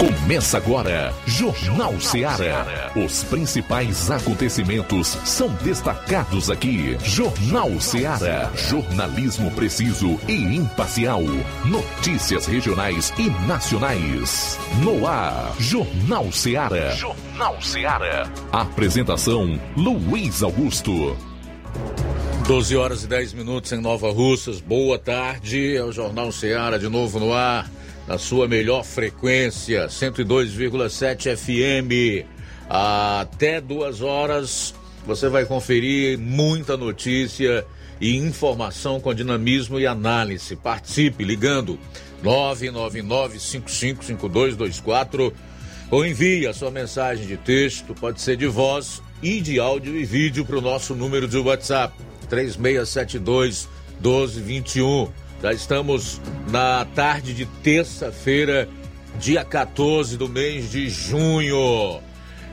Começa agora, Jornal Seara. Os principais acontecimentos são destacados aqui. Jornal Seara. Jornalismo preciso e imparcial. Notícias regionais e nacionais. No ar, Jornal Seara. Jornal Seara. Apresentação: Luiz Augusto. 12 horas e 10 minutos em Nova Russas. Boa tarde. É o Jornal Seara de novo no ar na sua melhor frequência, 102,7 FM. Até duas horas você vai conferir muita notícia e informação com dinamismo e análise. Participe ligando 999-555224 ou envie a sua mensagem de texto, pode ser de voz e de áudio e vídeo para o nosso número de WhatsApp 3672 1221. Já estamos na tarde de terça-feira, dia 14 do mês de junho.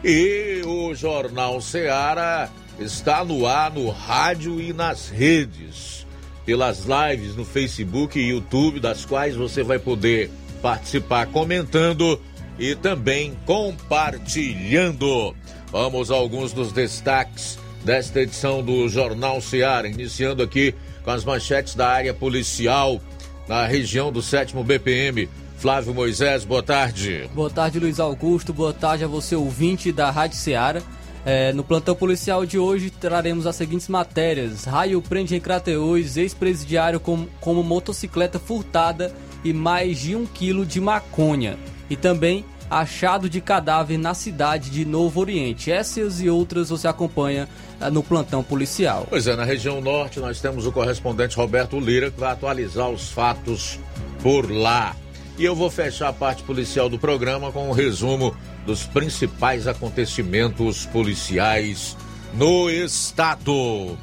E o Jornal Seara está no ar no rádio e nas redes, pelas lives no Facebook e YouTube, das quais você vai poder participar comentando e também compartilhando. Vamos a alguns dos destaques desta edição do Jornal Seara, iniciando aqui com as manchetes da área policial na região do 7 BPM. Flávio Moisés, boa tarde. Boa tarde, Luiz Augusto. Boa tarde a você, ouvinte da Rádio Ceará. É, no plantão policial de hoje traremos as seguintes matérias: Raio prende em Crateús, ex-presidiário com, como motocicleta furtada e mais de um quilo de maconha. E também achado de cadáver na cidade de Novo Oriente. Essas e outras você acompanha eh, no plantão policial. Pois é, na região norte nós temos o correspondente Roberto Lira que vai atualizar os fatos por lá. E eu vou fechar a parte policial do programa com um resumo dos principais acontecimentos policiais no estado.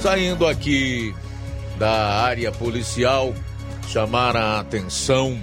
Saindo aqui da área policial, chamar a atenção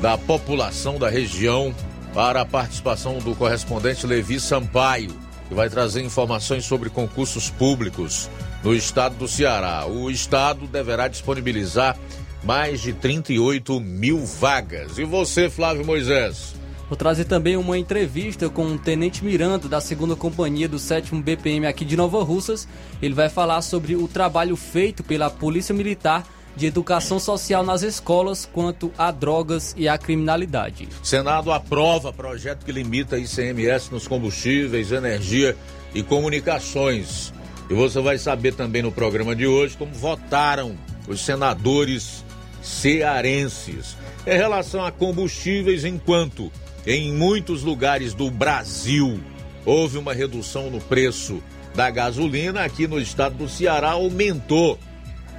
da população da região para a participação do correspondente Levi Sampaio, que vai trazer informações sobre concursos públicos no estado do Ceará. O estado deverá disponibilizar mais de 38 mil vagas. E você, Flávio Moisés? Vou trazer também uma entrevista com o Tenente Miranda, da segunda companhia do 7 BPM aqui de Nova Russas. Ele vai falar sobre o trabalho feito pela Polícia Militar de educação social nas escolas quanto a drogas e a criminalidade. Senado aprova projeto que limita ICMS nos combustíveis, energia e comunicações. E você vai saber também no programa de hoje como votaram os senadores cearenses em relação a combustíveis, enquanto em muitos lugares do Brasil houve uma redução no preço da gasolina, aqui no estado do Ceará aumentou.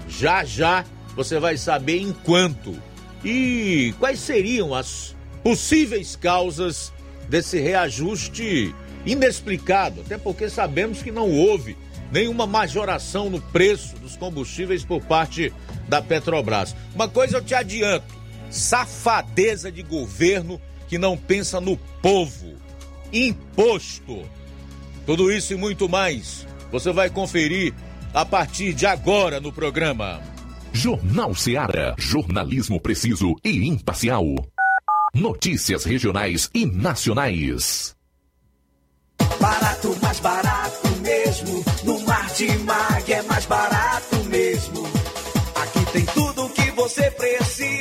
Já já você vai saber em quanto e quais seriam as possíveis causas desse reajuste inexplicado, até porque sabemos que não houve nenhuma majoração no preço dos combustíveis por parte da Petrobras. Uma coisa eu te adianto: safadeza de governo que não pensa no povo. Imposto. Tudo isso e muito mais você vai conferir a partir de agora no programa. Jornal Seara. Jornalismo preciso e imparcial. Notícias regionais e nacionais. Barato, mais barato mesmo. No Martimag é mais barato mesmo. Aqui tem tudo o que você precisa.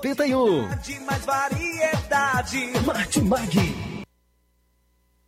81. Mais variedade. Mate Mag.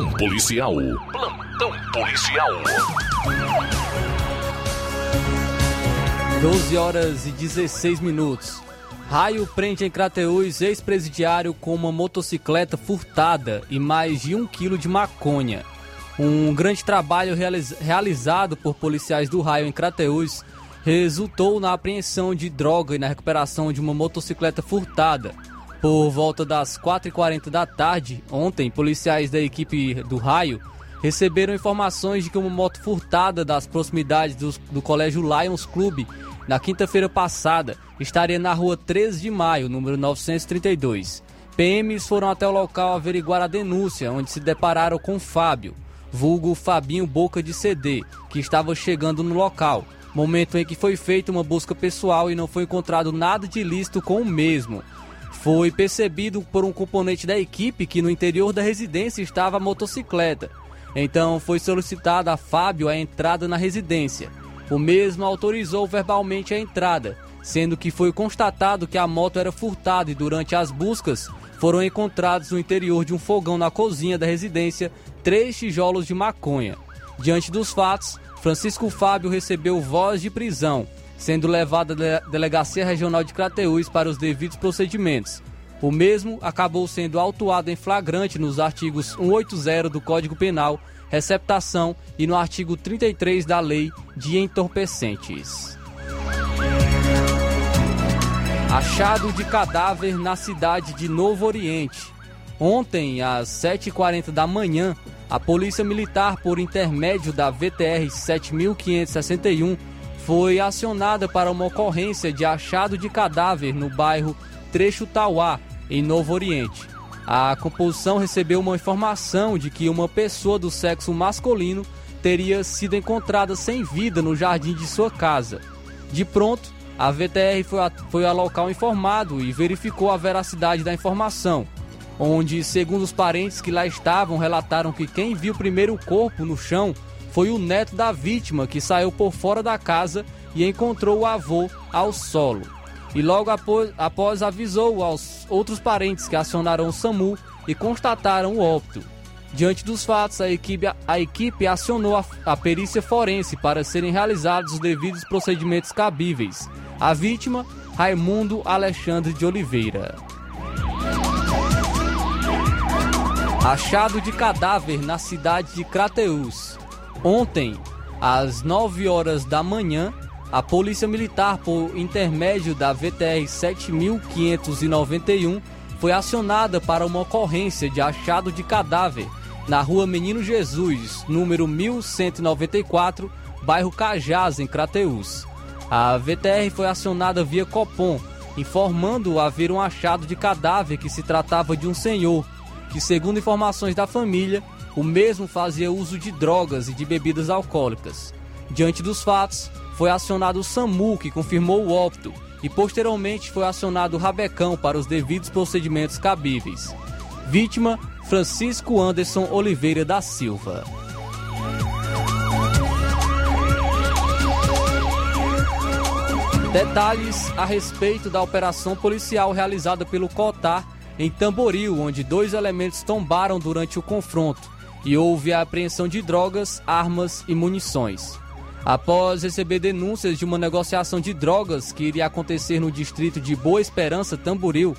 Plantão policial. Plantão policial. 12 horas e 16 minutos. Raio prende em Crateús ex-presidiário com uma motocicleta furtada e mais de um quilo de maconha. Um grande trabalho realiz realizado por policiais do Raio em Crateús resultou na apreensão de droga e na recuperação de uma motocicleta furtada. Por volta das 4h40 da tarde, ontem, policiais da equipe do Raio receberam informações de que uma moto furtada das proximidades do, do Colégio Lions Club na quinta-feira passada estaria na rua 13 de maio, número 932. PMs foram até o local averiguar a denúncia, onde se depararam com Fábio, vulgo Fabinho Boca de CD, que estava chegando no local. Momento em que foi feita uma busca pessoal e não foi encontrado nada de ilícito com o mesmo foi percebido por um componente da equipe que no interior da residência estava a motocicleta. Então foi solicitada a Fábio a entrada na residência. O mesmo autorizou verbalmente a entrada, sendo que foi constatado que a moto era furtada e durante as buscas foram encontrados no interior de um fogão na cozinha da residência três tijolos de maconha. Diante dos fatos, Francisco Fábio recebeu voz de prisão sendo levado à Delegacia Regional de Crateús para os devidos procedimentos. O mesmo acabou sendo autuado em flagrante nos artigos 180 do Código Penal, receptação e no artigo 33 da Lei de Entorpecentes. Achado de cadáver na cidade de Novo Oriente. Ontem, às 7h40 da manhã, a Polícia Militar, por intermédio da VTR 7561, foi acionada para uma ocorrência de achado de cadáver no bairro Trecho Tauá, em Novo Oriente. A composição recebeu uma informação de que uma pessoa do sexo masculino teria sido encontrada sem vida no jardim de sua casa. De pronto, a VTR foi, a, foi ao local informado e verificou a veracidade da informação, onde, segundo os parentes que lá estavam, relataram que quem viu primeiro o corpo no chão foi o neto da vítima que saiu por fora da casa e encontrou o avô ao solo. E logo após, após avisou aos outros parentes que acionaram o SAMU e constataram o óbito. Diante dos fatos, a equipe, a equipe acionou a, a perícia forense para serem realizados os devidos procedimentos cabíveis. A vítima, Raimundo Alexandre de Oliveira. Achado de cadáver na cidade de Crateús. Ontem, às 9 horas da manhã, a Polícia Militar, por intermédio da VTR 7591, foi acionada para uma ocorrência de achado de cadáver na rua Menino Jesus, número 1194, bairro Cajás, em Crateús. A VTR foi acionada via Copom, informando haver um achado de cadáver que se tratava de um senhor, que, segundo informações da família, o mesmo fazia uso de drogas e de bebidas alcoólicas. Diante dos fatos, foi acionado o SAMU, que confirmou o óbito, e posteriormente foi acionado o Rabecão para os devidos procedimentos cabíveis. Vítima: Francisco Anderson Oliveira da Silva. Detalhes a respeito da operação policial realizada pelo COTAR em Tamboril, onde dois elementos tombaram durante o confronto e houve a apreensão de drogas, armas e munições. Após receber denúncias de uma negociação de drogas que iria acontecer no distrito de Boa Esperança, Tamboril,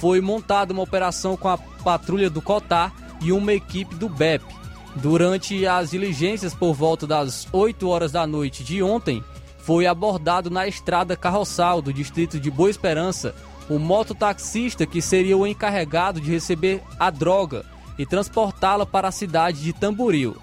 foi montada uma operação com a patrulha do Cotar e uma equipe do BEP. Durante as diligências por volta das 8 horas da noite de ontem, foi abordado na estrada carroçal do distrito de Boa Esperança o mototaxista que seria o encarregado de receber a droga e transportá-la para a cidade de Tamboril.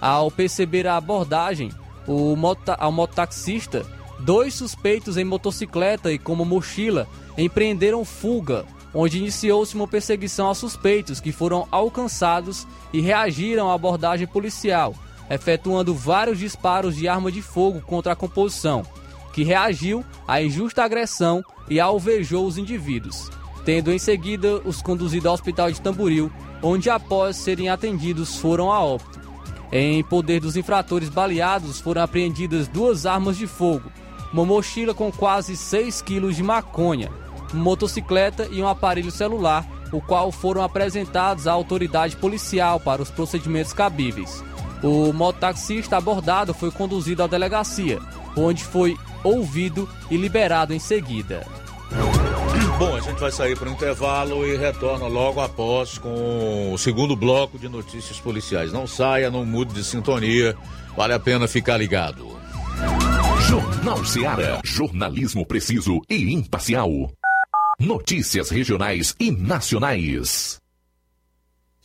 Ao perceber a abordagem, o mota, ao mototaxista, dois suspeitos em motocicleta e com uma mochila empreenderam fuga, onde iniciou-se uma perseguição aos suspeitos que foram alcançados e reagiram à abordagem policial, efetuando vários disparos de arma de fogo contra a composição, que reagiu à injusta agressão e alvejou os indivíduos, tendo em seguida os conduzido ao hospital de Tamboril, onde após serem atendidos foram a óbito. Em poder dos infratores baleados foram apreendidas duas armas de fogo, uma mochila com quase 6 quilos de maconha, uma motocicleta e um aparelho celular, o qual foram apresentados à autoridade policial para os procedimentos cabíveis. O mototaxista abordado foi conduzido à delegacia, onde foi ouvido e liberado em seguida. Bom, a gente vai sair para o intervalo e retorna logo após com o segundo bloco de notícias policiais. Não saia, não mude de sintonia, vale a pena ficar ligado. Jornal Seara. Jornalismo preciso e imparcial. Notícias regionais e nacionais.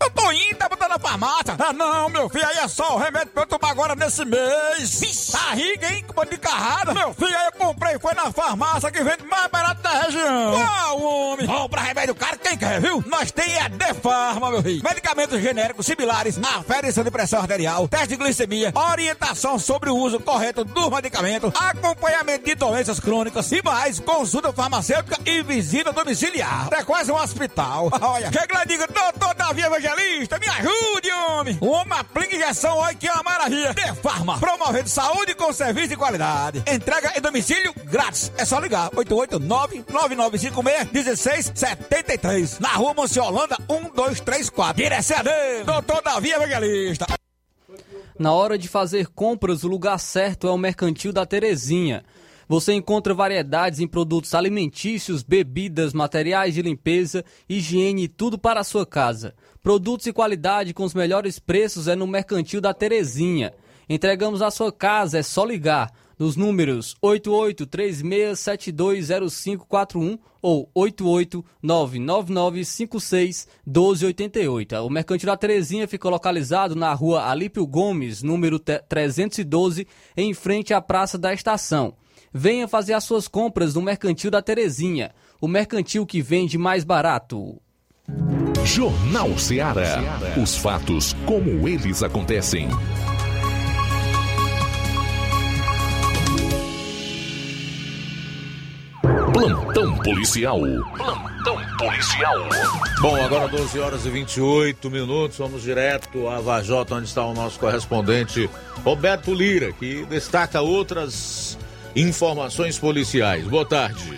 Eu tô indo, tá botando na farmácia. Ah, não, meu filho, aí é só o remédio pra eu tomar agora nesse mês. Barriga, hein, com de carrada. Meu filho, aí eu comprei, foi na farmácia que vende mais barato da região. Qual, homem? Compra remédio caro, quem quer, viu? Nós tem a Defarma, meu filho. Medicamentos genéricos similares, aferição de pressão arterial, teste de glicemia, orientação sobre o uso correto dos medicamentos, acompanhamento de doenças crônicas e mais, consulta farmacêutica e visita domiciliar. É quase um hospital. Olha, chega lá e diga, doutor Davi Evangelista, me ajude, homem. Homem aplica injeção, olha que é uma maravilha. De Farma, promovendo saúde com serviço de qualidade. Entrega em domicílio grátis. É só ligar, 889-9956-1673. Na rua Monsiolanda, 1234. Direção doutor Davi Evangelista. Na hora de fazer compras, o lugar certo é o Mercantil da Terezinha. Você encontra variedades em produtos alimentícios, bebidas, materiais de limpeza, higiene e tudo para a sua casa. Produtos e qualidade com os melhores preços é no Mercantil da Terezinha. Entregamos a sua casa, é só ligar nos números 8836720541 ou 88999561288. O Mercantil da Terezinha fica localizado na rua Alípio Gomes, número 312, em frente à Praça da Estação. Venha fazer as suas compras no Mercantil da Terezinha, o mercantil que vende mais barato. Jornal Ceará. Os fatos como eles acontecem. Plantão policial. Plantão policial. Bom, agora 12 horas e 28 minutos, vamos direto a Vajota, onde está o nosso correspondente Roberto Lira, que destaca outras informações policiais. Boa tarde.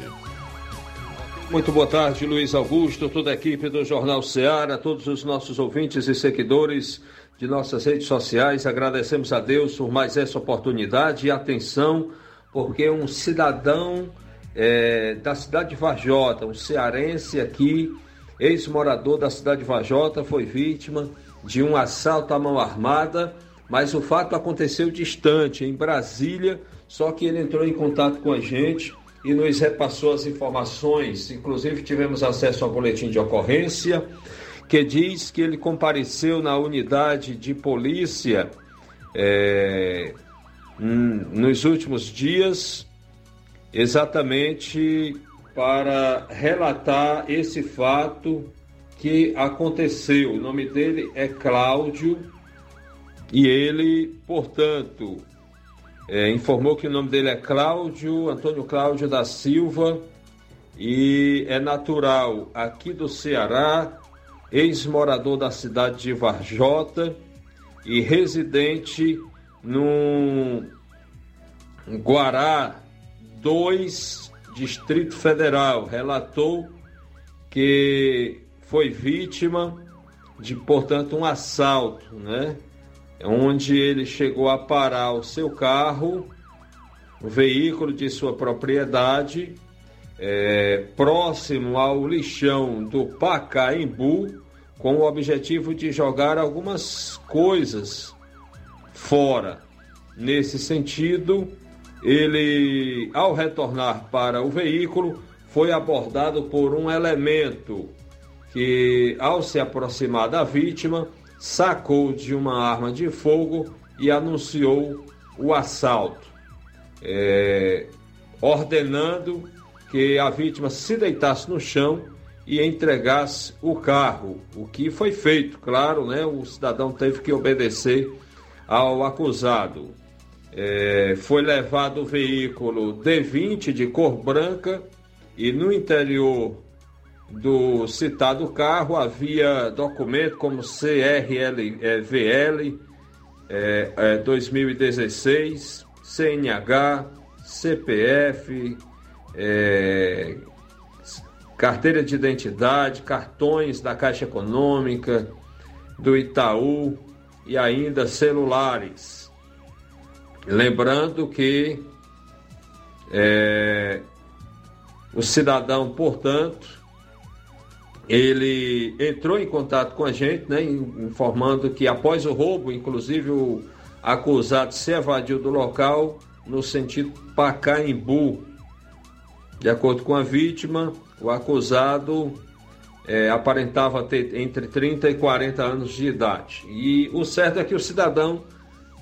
Muito boa tarde, Luiz Augusto, toda a equipe do Jornal Ceará, todos os nossos ouvintes e seguidores de nossas redes sociais. Agradecemos a Deus por mais essa oportunidade e atenção, porque um cidadão é, da cidade de Vajota, um cearense aqui, ex-morador da cidade de Vajota, foi vítima de um assalto à mão armada mas o fato aconteceu distante, em Brasília, só que ele entrou em contato com a gente e nos repassou as informações. Inclusive, tivemos acesso ao boletim de ocorrência, que diz que ele compareceu na unidade de polícia é, nos últimos dias, exatamente para relatar esse fato que aconteceu. O nome dele é Cláudio e ele, portanto, é, informou que o nome dele é Cláudio, Antônio Cláudio da Silva e é natural aqui do Ceará, ex-morador da cidade de Varjota e residente no Guará 2, Distrito Federal. Relatou que foi vítima de, portanto, um assalto, né? Onde ele chegou a parar o seu carro, o veículo de sua propriedade, é, próximo ao lixão do Pacaembu, com o objetivo de jogar algumas coisas fora. Nesse sentido, ele, ao retornar para o veículo, foi abordado por um elemento que, ao se aproximar da vítima, sacou de uma arma de fogo e anunciou o assalto, é, ordenando que a vítima se deitasse no chão e entregasse o carro, o que foi feito, claro, né? O cidadão teve que obedecer ao acusado. É, foi levado o veículo D20 de cor branca e no interior do citado carro havia documento como CRLVL é, é, 2016, CNH, CPF, é, carteira de identidade, cartões da Caixa Econômica, do Itaú e ainda celulares. Lembrando que é, o cidadão, portanto, ele entrou em contato com a gente, né, informando que após o roubo, inclusive o acusado se evadiu do local no sentido Pacaembu. De acordo com a vítima, o acusado é, aparentava ter entre 30 e 40 anos de idade. E o certo é que o cidadão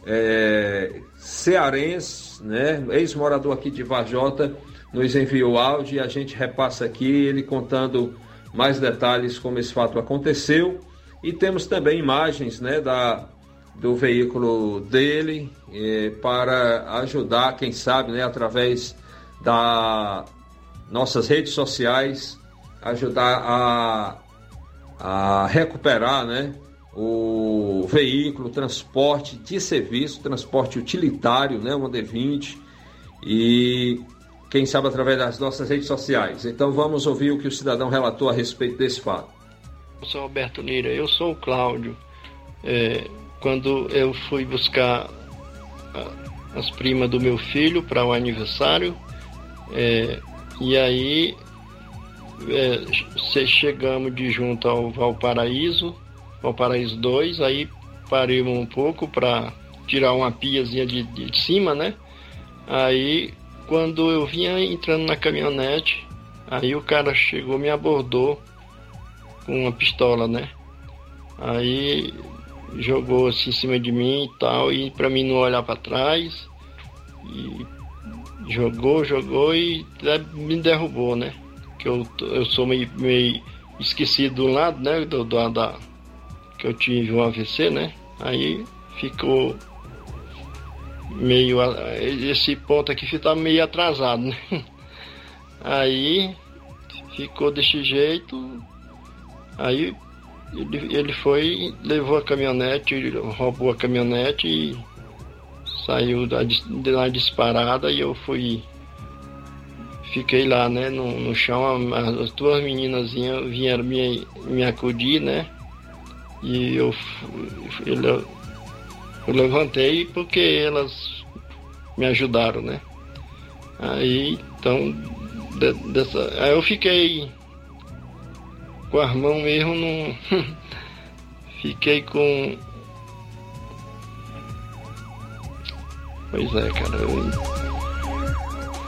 é, cearense, né, ex-morador aqui de Vajota, nos enviou áudio e a gente repassa aqui ele contando mais detalhes como esse fato aconteceu. E temos também imagens né, da, do veículo dele é, para ajudar, quem sabe, né, através da nossas redes sociais, ajudar a, a recuperar né, o veículo, transporte de serviço, transporte utilitário, né, uma D20, e quem sabe através das nossas redes sociais. Então vamos ouvir o que o cidadão relatou a respeito desse fato. Eu sou Alberto Lira, eu sou o Cláudio. É, quando eu fui buscar as primas do meu filho para o aniversário, é, e aí é, chegamos de junto ao Valparaíso, Valparaíso 2, aí paramos um pouco para tirar uma piazinha de, de cima, né? Aí quando eu vinha entrando na caminhonete, aí o cara chegou, me abordou com uma pistola, né? Aí jogou assim em cima de mim e tal, e para mim não olhar para trás. E jogou, jogou e me derrubou, né? Que eu, eu sou meio, meio esquecido do lado, né? Do, do, da, que eu tive um AVC, né? Aí ficou meio. Esse ponto aqui está meio atrasado, né? Aí ficou desse jeito. Aí ele, ele foi, levou a caminhonete, roubou a caminhonete e saiu da, da disparada e eu fui. Fiquei lá, né, no, no chão, as duas meninas vieram me, me acudir, né? E eu, eu, eu levantei porque elas me ajudaram, né? Aí, então, de, dessa, aí eu fiquei com as mãos mesmo, no, fiquei com Pois é, cara. eu-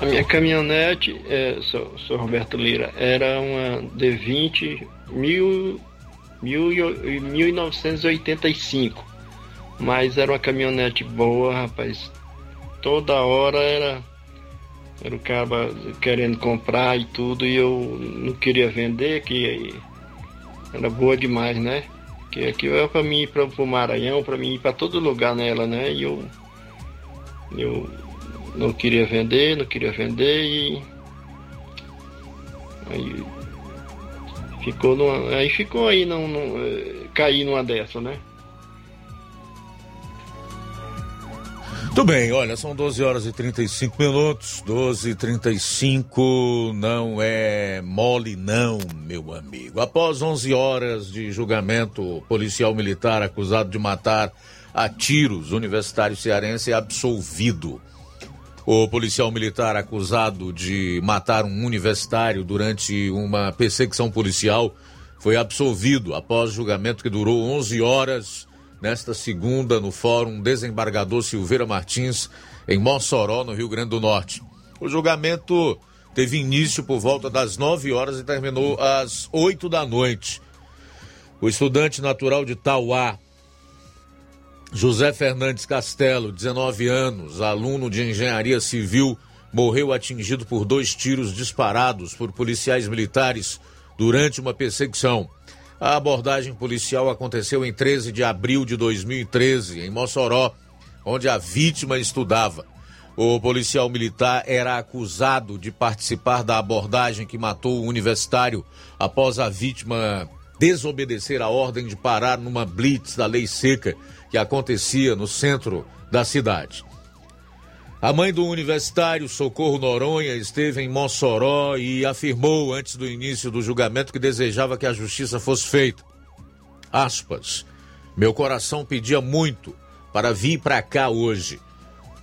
A minha caminhonete, é, sou, sou Roberto Lira, era uma D20 mil, mil, e- 1985. Mas era uma caminhonete boa, rapaz. Toda hora era, era o cara querendo comprar e tudo, e eu não queria vender, que era boa demais, né? Que aqui é pra mim ir pra, pro Maranhão, pra mim ir pra todo lugar nela, né? E eu, eu não queria vender, não queria vender e aí ficou numa, aí ficou aí não, não eh, caí numa dessa, né? Muito bem, olha, são 12 horas e 35 minutos. 12 e 35 não é mole, não, meu amigo. Após 11 horas de julgamento, policial militar acusado de matar a tiros universitário cearense é absolvido. O policial militar acusado de matar um universitário durante uma perseguição policial foi absolvido após julgamento que durou 11 horas nesta segunda no Fórum Desembargador Silveira Martins, em Mossoró, no Rio Grande do Norte. O julgamento teve início por volta das 9 horas e terminou às 8 da noite. O estudante natural de Tauá, José Fernandes Castelo, 19 anos, aluno de engenharia civil, morreu atingido por dois tiros disparados por policiais militares durante uma perseguição. A abordagem policial aconteceu em 13 de abril de 2013, em Mossoró, onde a vítima estudava. O policial militar era acusado de participar da abordagem que matou o universitário após a vítima desobedecer a ordem de parar numa blitz da lei seca que acontecia no centro da cidade. A mãe do universitário, Socorro Noronha, esteve em Mossoró e afirmou antes do início do julgamento que desejava que a justiça fosse feita. Aspas. Meu coração pedia muito para vir para cá hoje.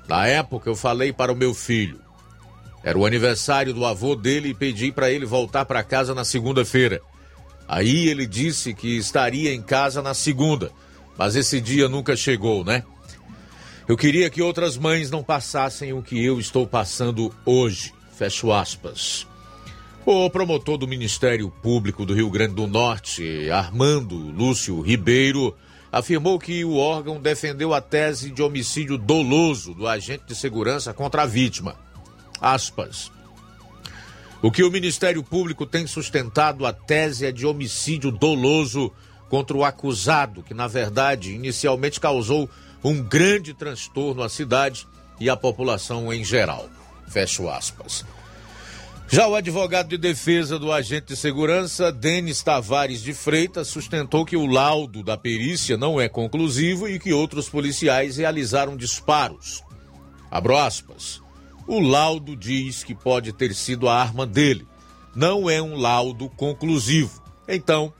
Na época eu falei para o meu filho. Era o aniversário do avô dele e pedi para ele voltar para casa na segunda-feira. Aí ele disse que estaria em casa na segunda, mas esse dia nunca chegou, né? Eu queria que outras mães não passassem o que eu estou passando hoje. Fecho aspas. O promotor do Ministério Público do Rio Grande do Norte, Armando Lúcio Ribeiro, afirmou que o órgão defendeu a tese de homicídio doloso do agente de segurança contra a vítima. Aspas. O que o Ministério Público tem sustentado a tese é de homicídio doloso contra o acusado, que na verdade inicialmente causou um grande transtorno à cidade e à população em geral. Fecho aspas. Já o advogado de defesa do agente de segurança, Denis Tavares de Freitas, sustentou que o laudo da perícia não é conclusivo e que outros policiais realizaram disparos. Abro aspas. O laudo diz que pode ter sido a arma dele. Não é um laudo conclusivo. Então,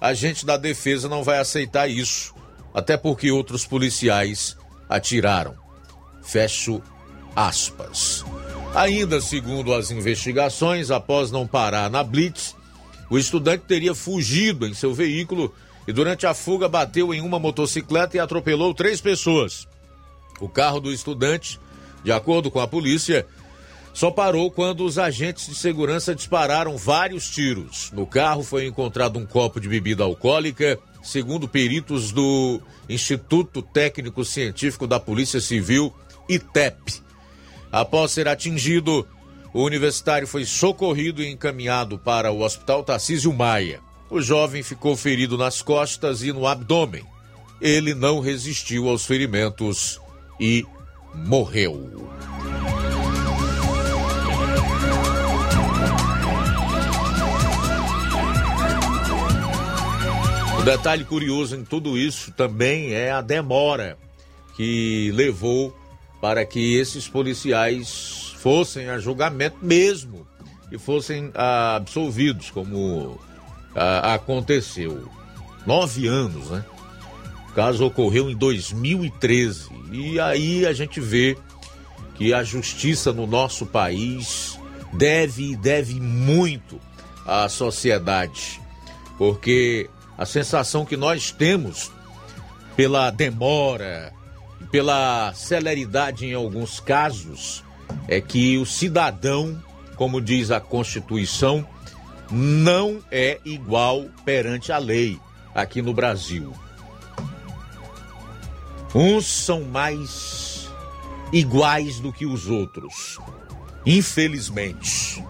a gente da defesa não vai aceitar isso, até porque outros policiais atiraram. Fecho aspas. Ainda segundo as investigações, após não parar na blitz, o estudante teria fugido em seu veículo e durante a fuga bateu em uma motocicleta e atropelou três pessoas. O carro do estudante, de acordo com a polícia, só parou quando os agentes de segurança dispararam vários tiros. No carro foi encontrado um copo de bebida alcoólica, segundo peritos do Instituto Técnico Científico da Polícia Civil, ITEP. Após ser atingido, o universitário foi socorrido e encaminhado para o Hospital Tarcísio Maia. O jovem ficou ferido nas costas e no abdômen. Ele não resistiu aos ferimentos e morreu. O detalhe curioso em tudo isso também é a demora que levou para que esses policiais fossem a julgamento mesmo e fossem ah, absolvidos, como ah, aconteceu. Nove anos, né? O caso ocorreu em 2013 e aí a gente vê que a justiça no nosso país deve deve muito à sociedade, porque a sensação que nós temos pela demora pela celeridade em alguns casos, é que o cidadão, como diz a Constituição, não é igual perante a lei aqui no Brasil. Uns são mais iguais do que os outros, infelizmente.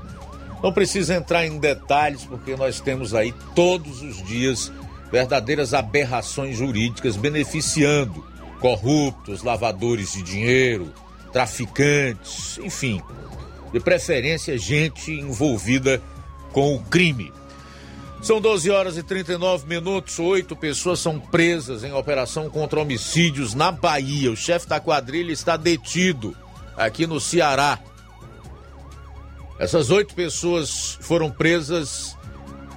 Não precisa entrar em detalhes, porque nós temos aí todos os dias verdadeiras aberrações jurídicas beneficiando corruptos, lavadores de dinheiro, traficantes, enfim, de preferência gente envolvida com o crime. São 12 horas e 39 minutos. Oito pessoas são presas em operação contra homicídios na Bahia. O chefe da quadrilha está detido aqui no Ceará. Essas oito pessoas foram presas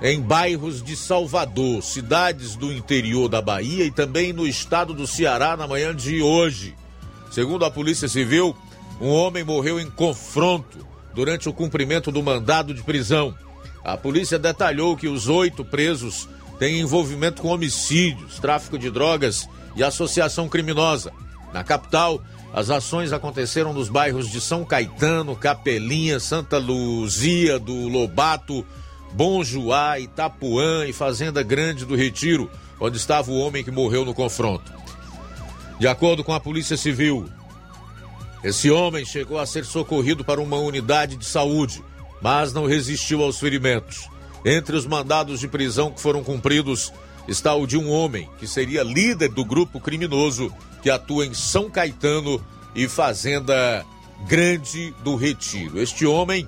em bairros de Salvador, cidades do interior da Bahia e também no estado do Ceará na manhã de hoje. Segundo a Polícia Civil, um homem morreu em confronto durante o cumprimento do mandado de prisão. A polícia detalhou que os oito presos têm envolvimento com homicídios, tráfico de drogas e associação criminosa. Na capital, as ações aconteceram nos bairros de São Caetano, Capelinha, Santa Luzia do Lobato, Bom Juá, Itapuã e Fazenda Grande do Retiro, onde estava o homem que morreu no confronto. De acordo com a Polícia Civil, esse homem chegou a ser socorrido para uma unidade de saúde mas não resistiu aos ferimentos. Entre os mandados de prisão que foram cumpridos está o de um homem que seria líder do grupo criminoso que atua em São Caetano e Fazenda Grande do Retiro. Este homem,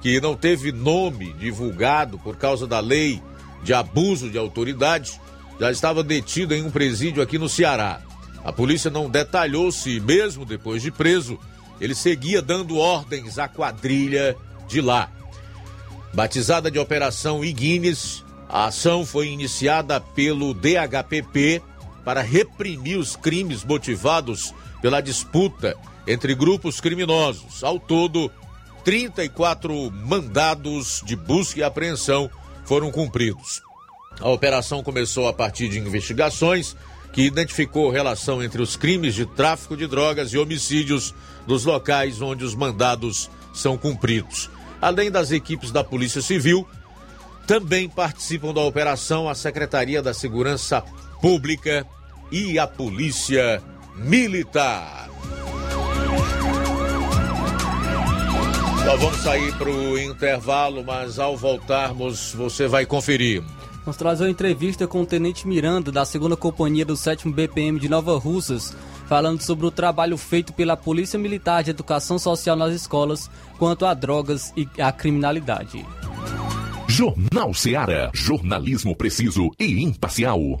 que não teve nome divulgado por causa da lei de abuso de autoridade, já estava detido em um presídio aqui no Ceará. A polícia não detalhou se, mesmo depois de preso, ele seguia dando ordens à quadrilha de lá. Batizada de Operação Iguines, a ação foi iniciada pelo DHPP para reprimir os crimes motivados pela disputa entre grupos criminosos. Ao todo, 34 mandados de busca e apreensão foram cumpridos. A operação começou a partir de investigações que identificou relação entre os crimes de tráfico de drogas e homicídios nos locais onde os mandados são cumpridos. Além das equipes da Polícia Civil, também participam da operação a Secretaria da Segurança Pública e a Polícia Militar. Nós vamos sair para o intervalo, mas ao voltarmos você vai conferir. Vamos trazer uma entrevista com o Tenente Miranda, da segunda Companhia do 7 BPM de Nova Russas, falando sobre o trabalho feito pela Polícia Militar de Educação Social nas escolas quanto a drogas e a criminalidade. Jornal Seara. Jornalismo preciso e imparcial.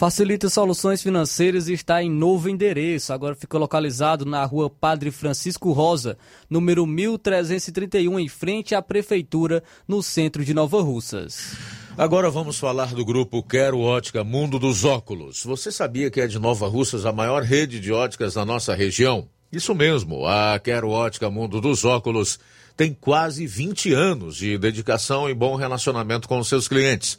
Facilita Soluções Financeiras está em novo endereço. Agora fica localizado na rua Padre Francisco Rosa, número 1331, em frente à Prefeitura, no centro de Nova Russas. Agora vamos falar do grupo Quero Ótica Mundo dos Óculos. Você sabia que é de Nova Russas a maior rede de óticas da nossa região? Isso mesmo, a Quero Ótica Mundo dos Óculos tem quase 20 anos de dedicação e bom relacionamento com seus clientes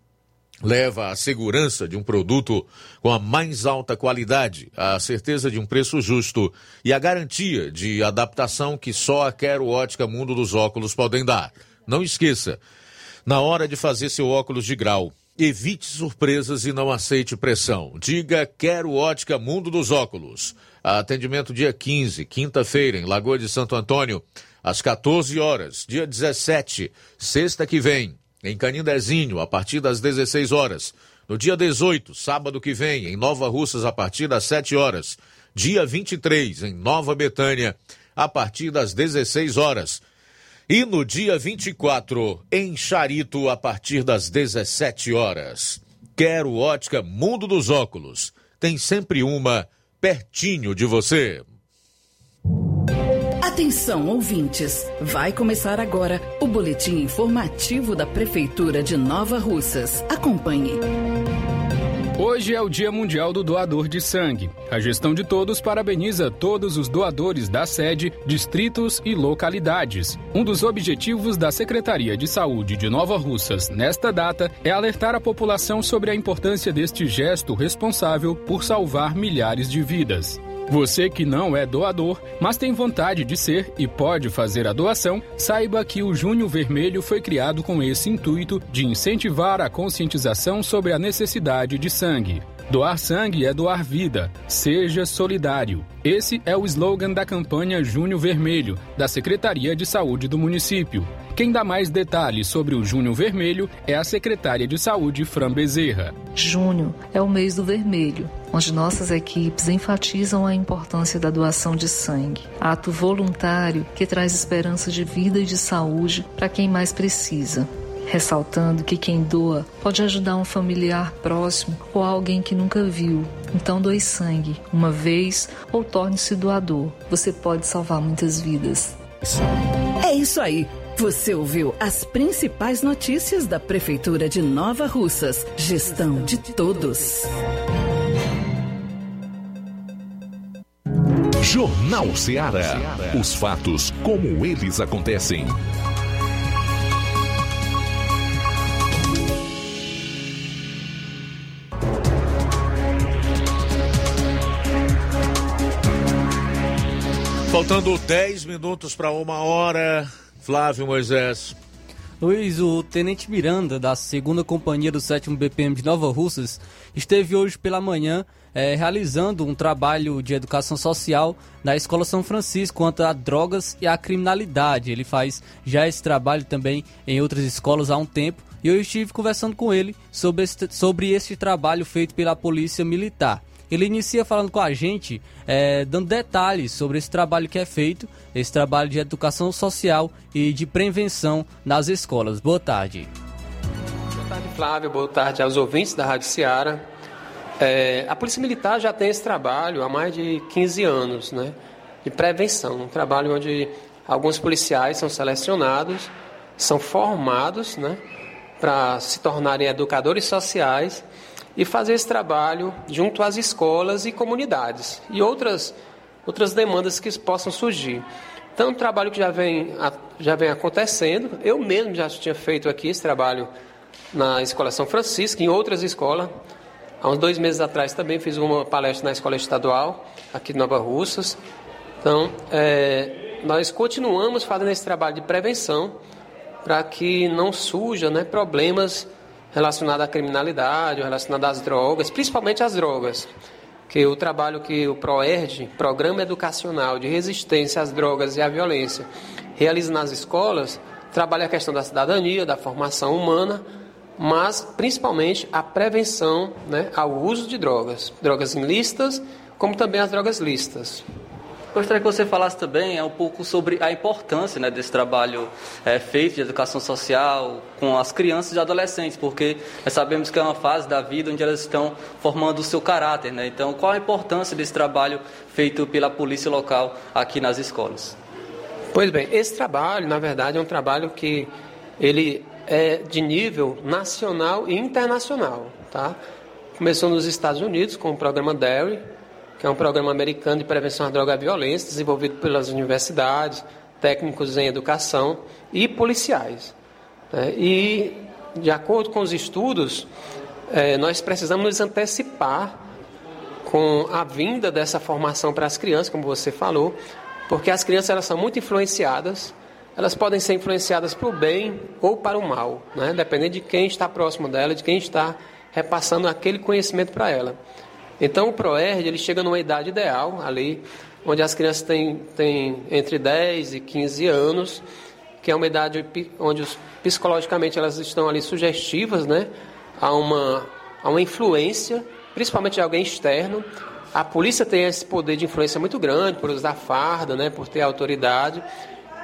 leva a segurança de um produto com a mais alta qualidade, a certeza de um preço justo e a garantia de adaptação que só a Quero Ótica Mundo dos Óculos podem dar. Não esqueça, na hora de fazer seu óculos de grau, evite surpresas e não aceite pressão. Diga Quero Ótica Mundo dos Óculos. Atendimento dia 15, quinta-feira, em Lagoa de Santo Antônio, às 14 horas. Dia 17, sexta que vem, em Canindezinho, a partir das 16 horas. No dia 18, sábado que vem, em Nova Russas, a partir das 7 horas. Dia 23, em Nova Betânia, a partir das 16 horas. E no dia 24, em Charito, a partir das 17 horas. Quero ótica Mundo dos Óculos. Tem sempre uma pertinho de você. Atenção, ouvintes! Vai começar agora o boletim informativo da Prefeitura de Nova Russas. Acompanhe. Hoje é o Dia Mundial do Doador de Sangue. A Gestão de Todos parabeniza todos os doadores da sede, distritos e localidades. Um dos objetivos da Secretaria de Saúde de Nova Russas nesta data é alertar a população sobre a importância deste gesto responsável por salvar milhares de vidas. Você que não é doador, mas tem vontade de ser e pode fazer a doação, saiba que o Junho Vermelho foi criado com esse intuito de incentivar a conscientização sobre a necessidade de sangue. Doar sangue é doar vida. Seja solidário. Esse é o slogan da campanha Junho Vermelho, da Secretaria de Saúde do município. Quem dá mais detalhes sobre o Junho Vermelho é a secretária de Saúde, Fran Bezerra. Junho é o mês do vermelho, onde nossas equipes enfatizam a importância da doação de sangue, ato voluntário que traz esperança de vida e de saúde para quem mais precisa ressaltando que quem doa pode ajudar um familiar próximo ou alguém que nunca viu. Então doe sangue, uma vez, ou torne-se doador. Você pode salvar muitas vidas. É isso aí. Você ouviu as principais notícias da Prefeitura de Nova Russas. Gestão de todos. Jornal Ceará. Os fatos como eles acontecem. Faltando 10 minutos para uma hora, Flávio Moisés. Luiz, o Tenente Miranda, da segunda Companhia do 7 BPM de Nova Russas, esteve hoje pela manhã é, realizando um trabalho de educação social na Escola São Francisco quanto a drogas e a criminalidade. Ele faz já esse trabalho também em outras escolas há um tempo e eu estive conversando com ele sobre esse, sobre esse trabalho feito pela Polícia Militar. Ele inicia falando com a gente, é, dando detalhes sobre esse trabalho que é feito, esse trabalho de educação social e de prevenção nas escolas. Boa tarde. Boa tarde, Flávio. Boa tarde aos ouvintes da Rádio Ceará. É, a Polícia Militar já tem esse trabalho há mais de 15 anos, né? De prevenção. Um trabalho onde alguns policiais são selecionados, são formados, né? Para se tornarem educadores sociais e fazer esse trabalho junto às escolas e comunidades e outras, outras demandas que possam surgir. Então, um trabalho que já vem, já vem acontecendo, eu mesmo já tinha feito aqui esse trabalho na Escola São Francisco, em outras escolas. Há uns dois meses atrás também fiz uma palestra na Escola Estadual, aqui de Nova Russas. Então, é, nós continuamos fazendo esse trabalho de prevenção para que não surja né, problemas relacionado à criminalidade, relacionado às drogas, principalmente às drogas. Que o trabalho que o PROERD, Programa Educacional de Resistência às Drogas e à Violência, realiza nas escolas, trabalha a questão da cidadania, da formação humana, mas principalmente a prevenção né, ao uso de drogas, drogas ilícitas, como também as drogas lícitas. Gostaria que você falasse também é, um pouco sobre a importância né, desse trabalho é, feito de educação social com as crianças e adolescentes, porque nós sabemos que é uma fase da vida onde elas estão formando o seu caráter. Né? Então, qual a importância desse trabalho feito pela polícia local aqui nas escolas? Pois bem, esse trabalho, na verdade, é um trabalho que ele é de nível nacional e internacional. Tá? Começou nos Estados Unidos com o programa DARE, que é um programa americano de prevenção à droga e violência, desenvolvido pelas universidades, técnicos em educação e policiais. Né? E, de acordo com os estudos, é, nós precisamos nos antecipar com a vinda dessa formação para as crianças, como você falou, porque as crianças elas são muito influenciadas, elas podem ser influenciadas para o bem ou para o mal, né? dependendo de quem está próximo dela, de quem está repassando aquele conhecimento para ela. Então o ProERD ele chega numa idade ideal ali, onde as crianças têm, têm entre 10 e 15 anos, que é uma idade onde os, psicologicamente elas estão ali sugestivas, né, a uma, a uma influência, principalmente de alguém externo. A polícia tem esse poder de influência muito grande por usar farda, né, por ter autoridade.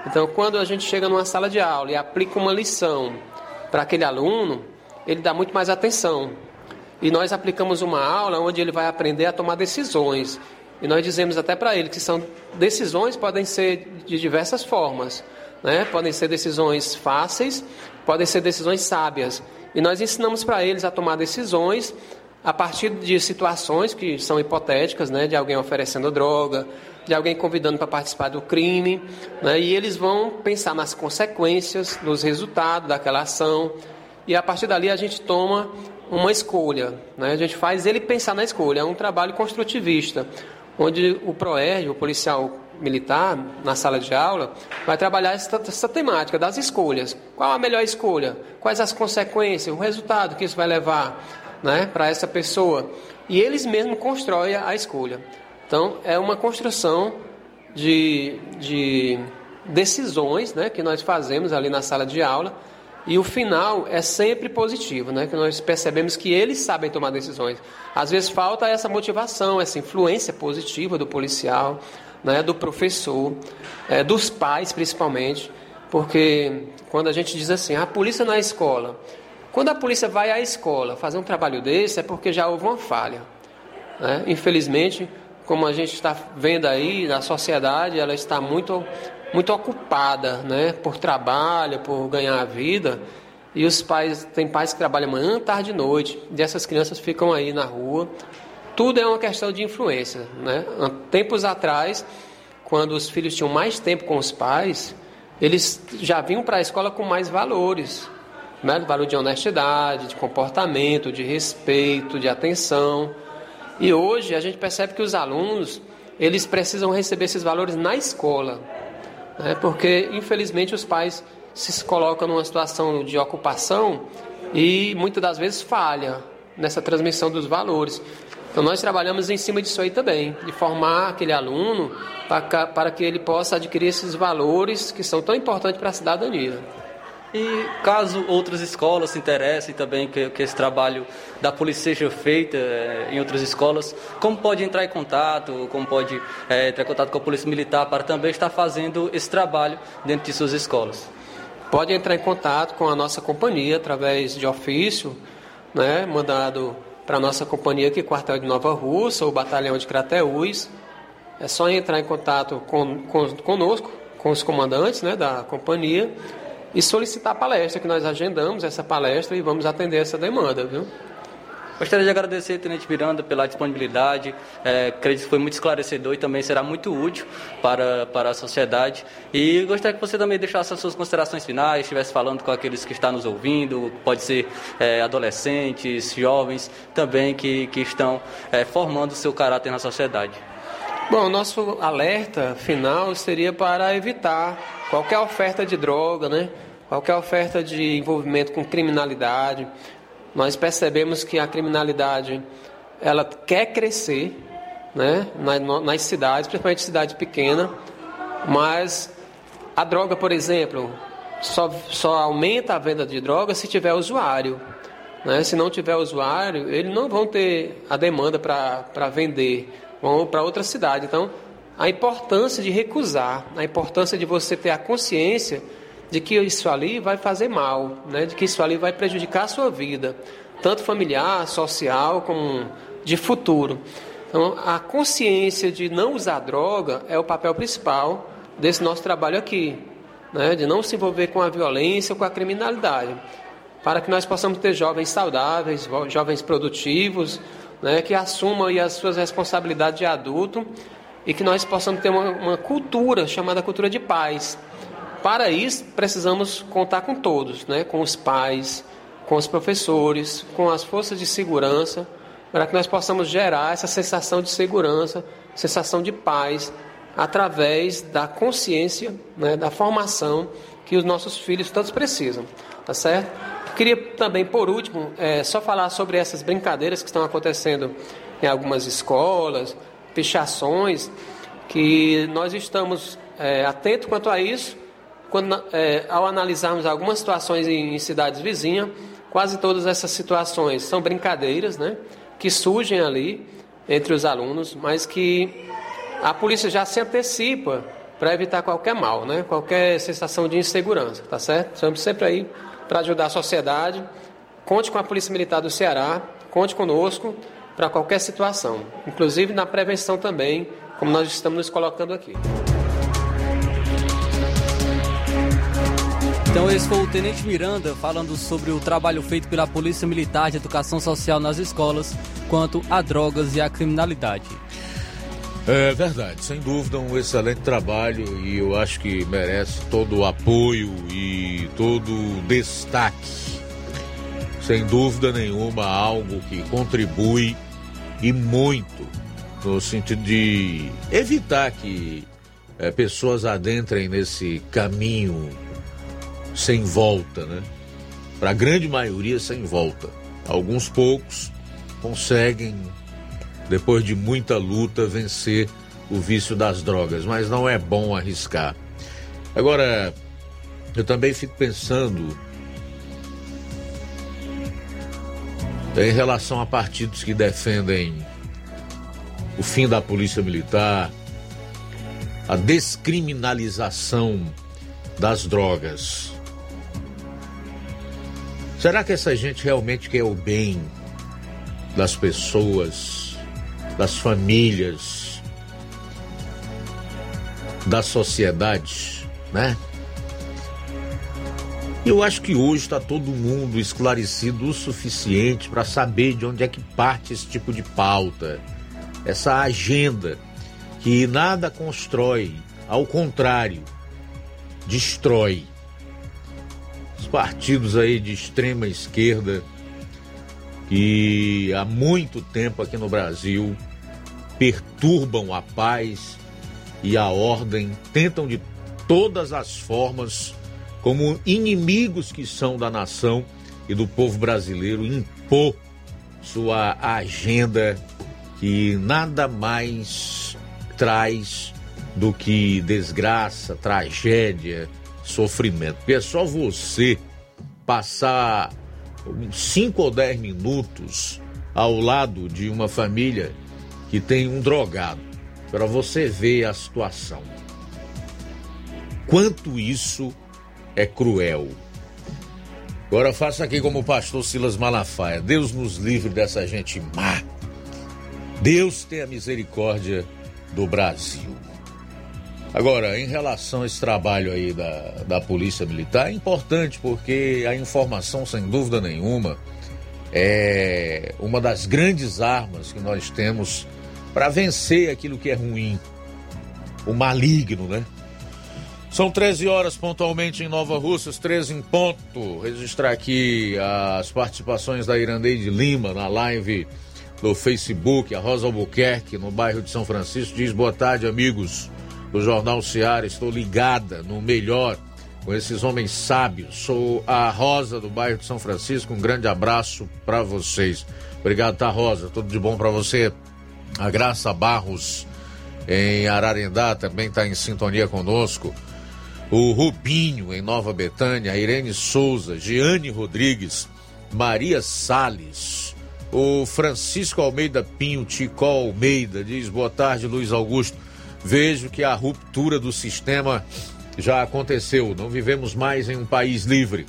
Então, quando a gente chega numa sala de aula e aplica uma lição para aquele aluno, ele dá muito mais atenção, e nós aplicamos uma aula onde ele vai aprender a tomar decisões. E nós dizemos até para ele que são decisões podem ser de diversas formas, né? Podem ser decisões fáceis, podem ser decisões sábias. E nós ensinamos para eles a tomar decisões a partir de situações que são hipotéticas, né? De alguém oferecendo droga, de alguém convidando para participar do crime, né? E eles vão pensar nas consequências, nos resultados daquela ação. E a partir dali a gente toma uma escolha. Né? A gente faz ele pensar na escolha. É um trabalho construtivista, onde o PROERD, o policial militar, na sala de aula, vai trabalhar essa, essa, temática das escolhas. Qual a melhor escolha? Quais as consequências, o resultado que isso vai levar né, para essa pessoa? E eles mesmos constroem a escolha. Então, é uma construção de, de decisões né, que nós fazemos ali na sala de aula e o final é sempre positivo, né? Que nós percebemos que eles sabem tomar decisões. Às vezes falta essa motivação, essa influência positiva do policial, né? Do professor, é, dos pais principalmente, porque quando a gente diz assim, a polícia na escola, quando a polícia vai à escola fazer um trabalho desse é porque já houve uma falha, né? Infelizmente, como a gente está vendo aí na sociedade, ela está muito muito ocupada, né, por trabalho, por ganhar a vida. E os pais, tem pais que trabalham manhã, tarde e noite, e essas crianças ficam aí na rua. Tudo é uma questão de influência, né? Tempos atrás, quando os filhos tinham mais tempo com os pais, eles já vinham para a escola com mais valores, né? valor de honestidade, de comportamento, de respeito, de atenção. E hoje a gente percebe que os alunos eles precisam receber esses valores na escola né? porque infelizmente os pais se colocam numa situação de ocupação e muitas das vezes falha nessa transmissão dos valores. Então nós trabalhamos em cima disso aí também, de formar aquele aluno para, que ele possa adquirir esses valores que são tão importantes para a cidadania. E caso outras escolas se interessem também que, que esse trabalho da polícia seja feito é, em outras escolas, como pode entrar em contato, como pode é, entrar em contato com a polícia militar para também estar fazendo esse trabalho dentro de suas escolas? Pode entrar em contato com a nossa companhia através de ofício, né, mandado para a nossa companhia aqui, quartel de Nova Russa, ou batalhão de Crateús. É só entrar em contato com, com, conosco, com os comandantes né, da companhia, e solicitar a palestra, que nós agendamos essa palestra e vamos atender essa demanda, viu? Gostaria de agradecer, Tenente Miranda, pela disponibilidade. É, acredito que foi muito esclarecedor e também será muito útil para, para a sociedade. E gostaria que você também deixasse as suas considerações finais, estivesse falando com aqueles que estão nos ouvindo, pode ser é, adolescentes, jovens, também que, que estão é, formando o seu caráter na sociedade. Bom, nosso alerta final seria para evitar qualquer oferta de droga, né? Qualquer oferta de envolvimento com criminalidade. Nós percebemos que a criminalidade ela quer crescer né? nas cidades, principalmente cidade pequena, mas a droga, por exemplo, só, só aumenta a venda de droga se tiver usuário. Né? Se não tiver usuário, eles não vão ter a demanda para vender vão para outra cidade. Então, a importância de recusar, a importância de você ter a consciência de que isso ali vai fazer mal, né? de que isso ali vai prejudicar a sua vida, tanto familiar, social, como de futuro. Então, a consciência de não usar droga é o papel principal desse nosso trabalho aqui, né? de não se envolver com a violência ou com a criminalidade, para que nós possamos ter jovens saudáveis, jovens produtivos, né, que assumam as suas responsabilidades de adulto e que nós possamos ter uma, uma cultura chamada cultura de paz. Para isso, precisamos contar com todos, né, com os pais, com os professores, com as forças de segurança, para que nós possamos gerar essa sensação de segurança, sensação de paz, através da consciência, né, da formação que os nossos filhos tantos precisam, tá certo? Queria também, por último, é, só falar sobre essas brincadeiras que estão acontecendo em algumas escolas, pichações, que nós estamos é, atentos quanto a isso, quando, é, ao analisarmos algumas situações em, em cidades vizinhas, quase todas essas situações são brincadeiras, né, que surgem ali entre os alunos, mas que a polícia já se antecipa para evitar qualquer mal, né, qualquer sensação de insegurança, tá certo? Estamos sempre aí para ajudar a sociedade. Conte com a Polícia Militar do Ceará, conte conosco para qualquer situação, inclusive na prevenção também, como nós estamos nos colocando aqui. Então esse foi o Tenente Miranda falando sobre o trabalho feito pela Polícia Militar de Educação Social nas escolas quanto a drogas e a criminalidade. É verdade, sem dúvida um excelente trabalho e eu acho que merece todo o apoio e todo o destaque. Sem dúvida nenhuma, algo que contribui e muito no sentido de evitar que é, pessoas adentrem nesse caminho sem volta, né? Para a grande maioria, sem volta. Alguns poucos conseguem, depois de muita luta, vencer o vício das drogas, mas não é bom arriscar. Agora, eu também fico pensando em relação a partidos que defendem o fim da polícia militar, a descriminalização das drogas. Será que essa gente realmente quer o bem das pessoas, das famílias, da sociedade, né? Eu acho que hoje está todo mundo esclarecido o suficiente para saber de onde é que parte esse tipo de pauta, essa agenda que nada constrói, ao contrário, destrói. Os partidos aí de extrema esquerda que há muito tempo aqui no Brasil perturbam a paz e a ordem, tentam de todas as formas, como inimigos que são da nação e do povo brasileiro, impor sua agenda que nada mais traz do que desgraça, tragédia, sofrimento. Porque é só você passar cinco ou dez minutos ao lado de uma família que tem um drogado, para você ver a situação. Quanto isso é cruel. Agora faça aqui como o pastor Silas Malafaia. Deus nos livre dessa gente má. Deus tenha misericórdia do Brasil. Agora, em relação a esse trabalho aí da, da Polícia Militar, é importante porque a informação, sem dúvida nenhuma, é uma das grandes armas que nós temos para vencer aquilo que é ruim, o maligno, né? São 13 horas pontualmente em Nova Russas, 13 em ponto. Registrar aqui as participações da Irandeide Lima na live do Facebook, a Rosa Albuquerque, no bairro de São Francisco, diz boa tarde, amigos do Jornal Seara. Estou ligada no melhor com esses homens sábios. Sou a Rosa do bairro de São Francisco. Um grande abraço para vocês. Obrigado, tá, Rosa? Tudo de bom para você. A Graça Barros em Ararendá também está em sintonia conosco. O Rubinho em Nova Betânia, a Irene Souza, Giane Rodrigues, Maria Sales, o Francisco Almeida Pinho, Ticó Almeida, diz: boa tarde, Luiz Augusto. Vejo que a ruptura do sistema já aconteceu. Não vivemos mais em um país livre.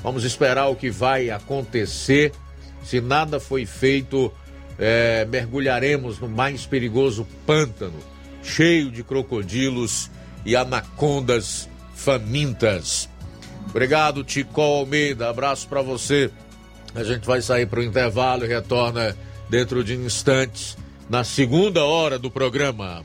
Vamos esperar o que vai acontecer. Se nada foi feito, é, mergulharemos no mais perigoso pântano, cheio de crocodilos e anacondas famintas. Obrigado, Ticó Almeida. Abraço para você. A gente vai sair para o intervalo e retorna dentro de instantes na segunda hora do programa.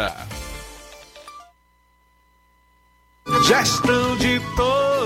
Gestão de todos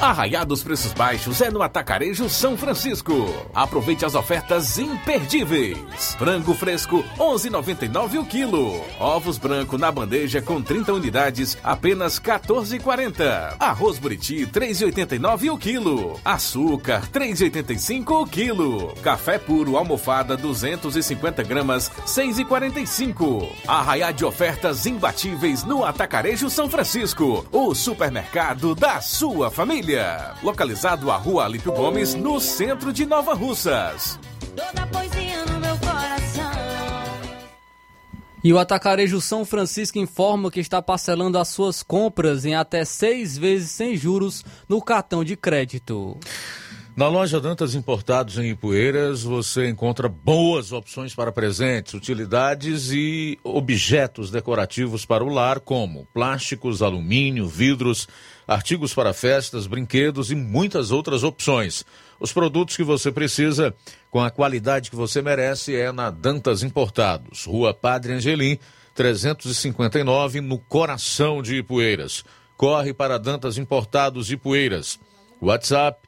Arraiados preços baixos é no Atacarejo São Francisco. Aproveite as ofertas imperdíveis. Frango fresco 11,99 o quilo. Ovos branco na bandeja com 30 unidades apenas 14,40. Arroz buriti 3,89 o quilo. Açúcar 3,85 o quilo. Café puro almofada 250 gramas 6,45. Arraiá de ofertas imbatíveis no Atacarejo São Francisco. O supermercado da sua família. Localizado à Rua Alípio Gomes, no centro de Nova Russas. Toda poesia no meu coração. E o Atacarejo São Francisco informa que está parcelando as suas compras em até seis vezes sem juros no cartão de crédito. Na loja Dantas Importados em Ipueiras, você encontra boas opções para presentes, utilidades e objetos decorativos para o lar, como plásticos, alumínio, vidros, artigos para festas, brinquedos e muitas outras opções. Os produtos que você precisa, com a qualidade que você merece, é na Dantas Importados, Rua Padre Angelim, 359, no coração de Ipueiras. Corre para Dantas Importados Ipueiras. WhatsApp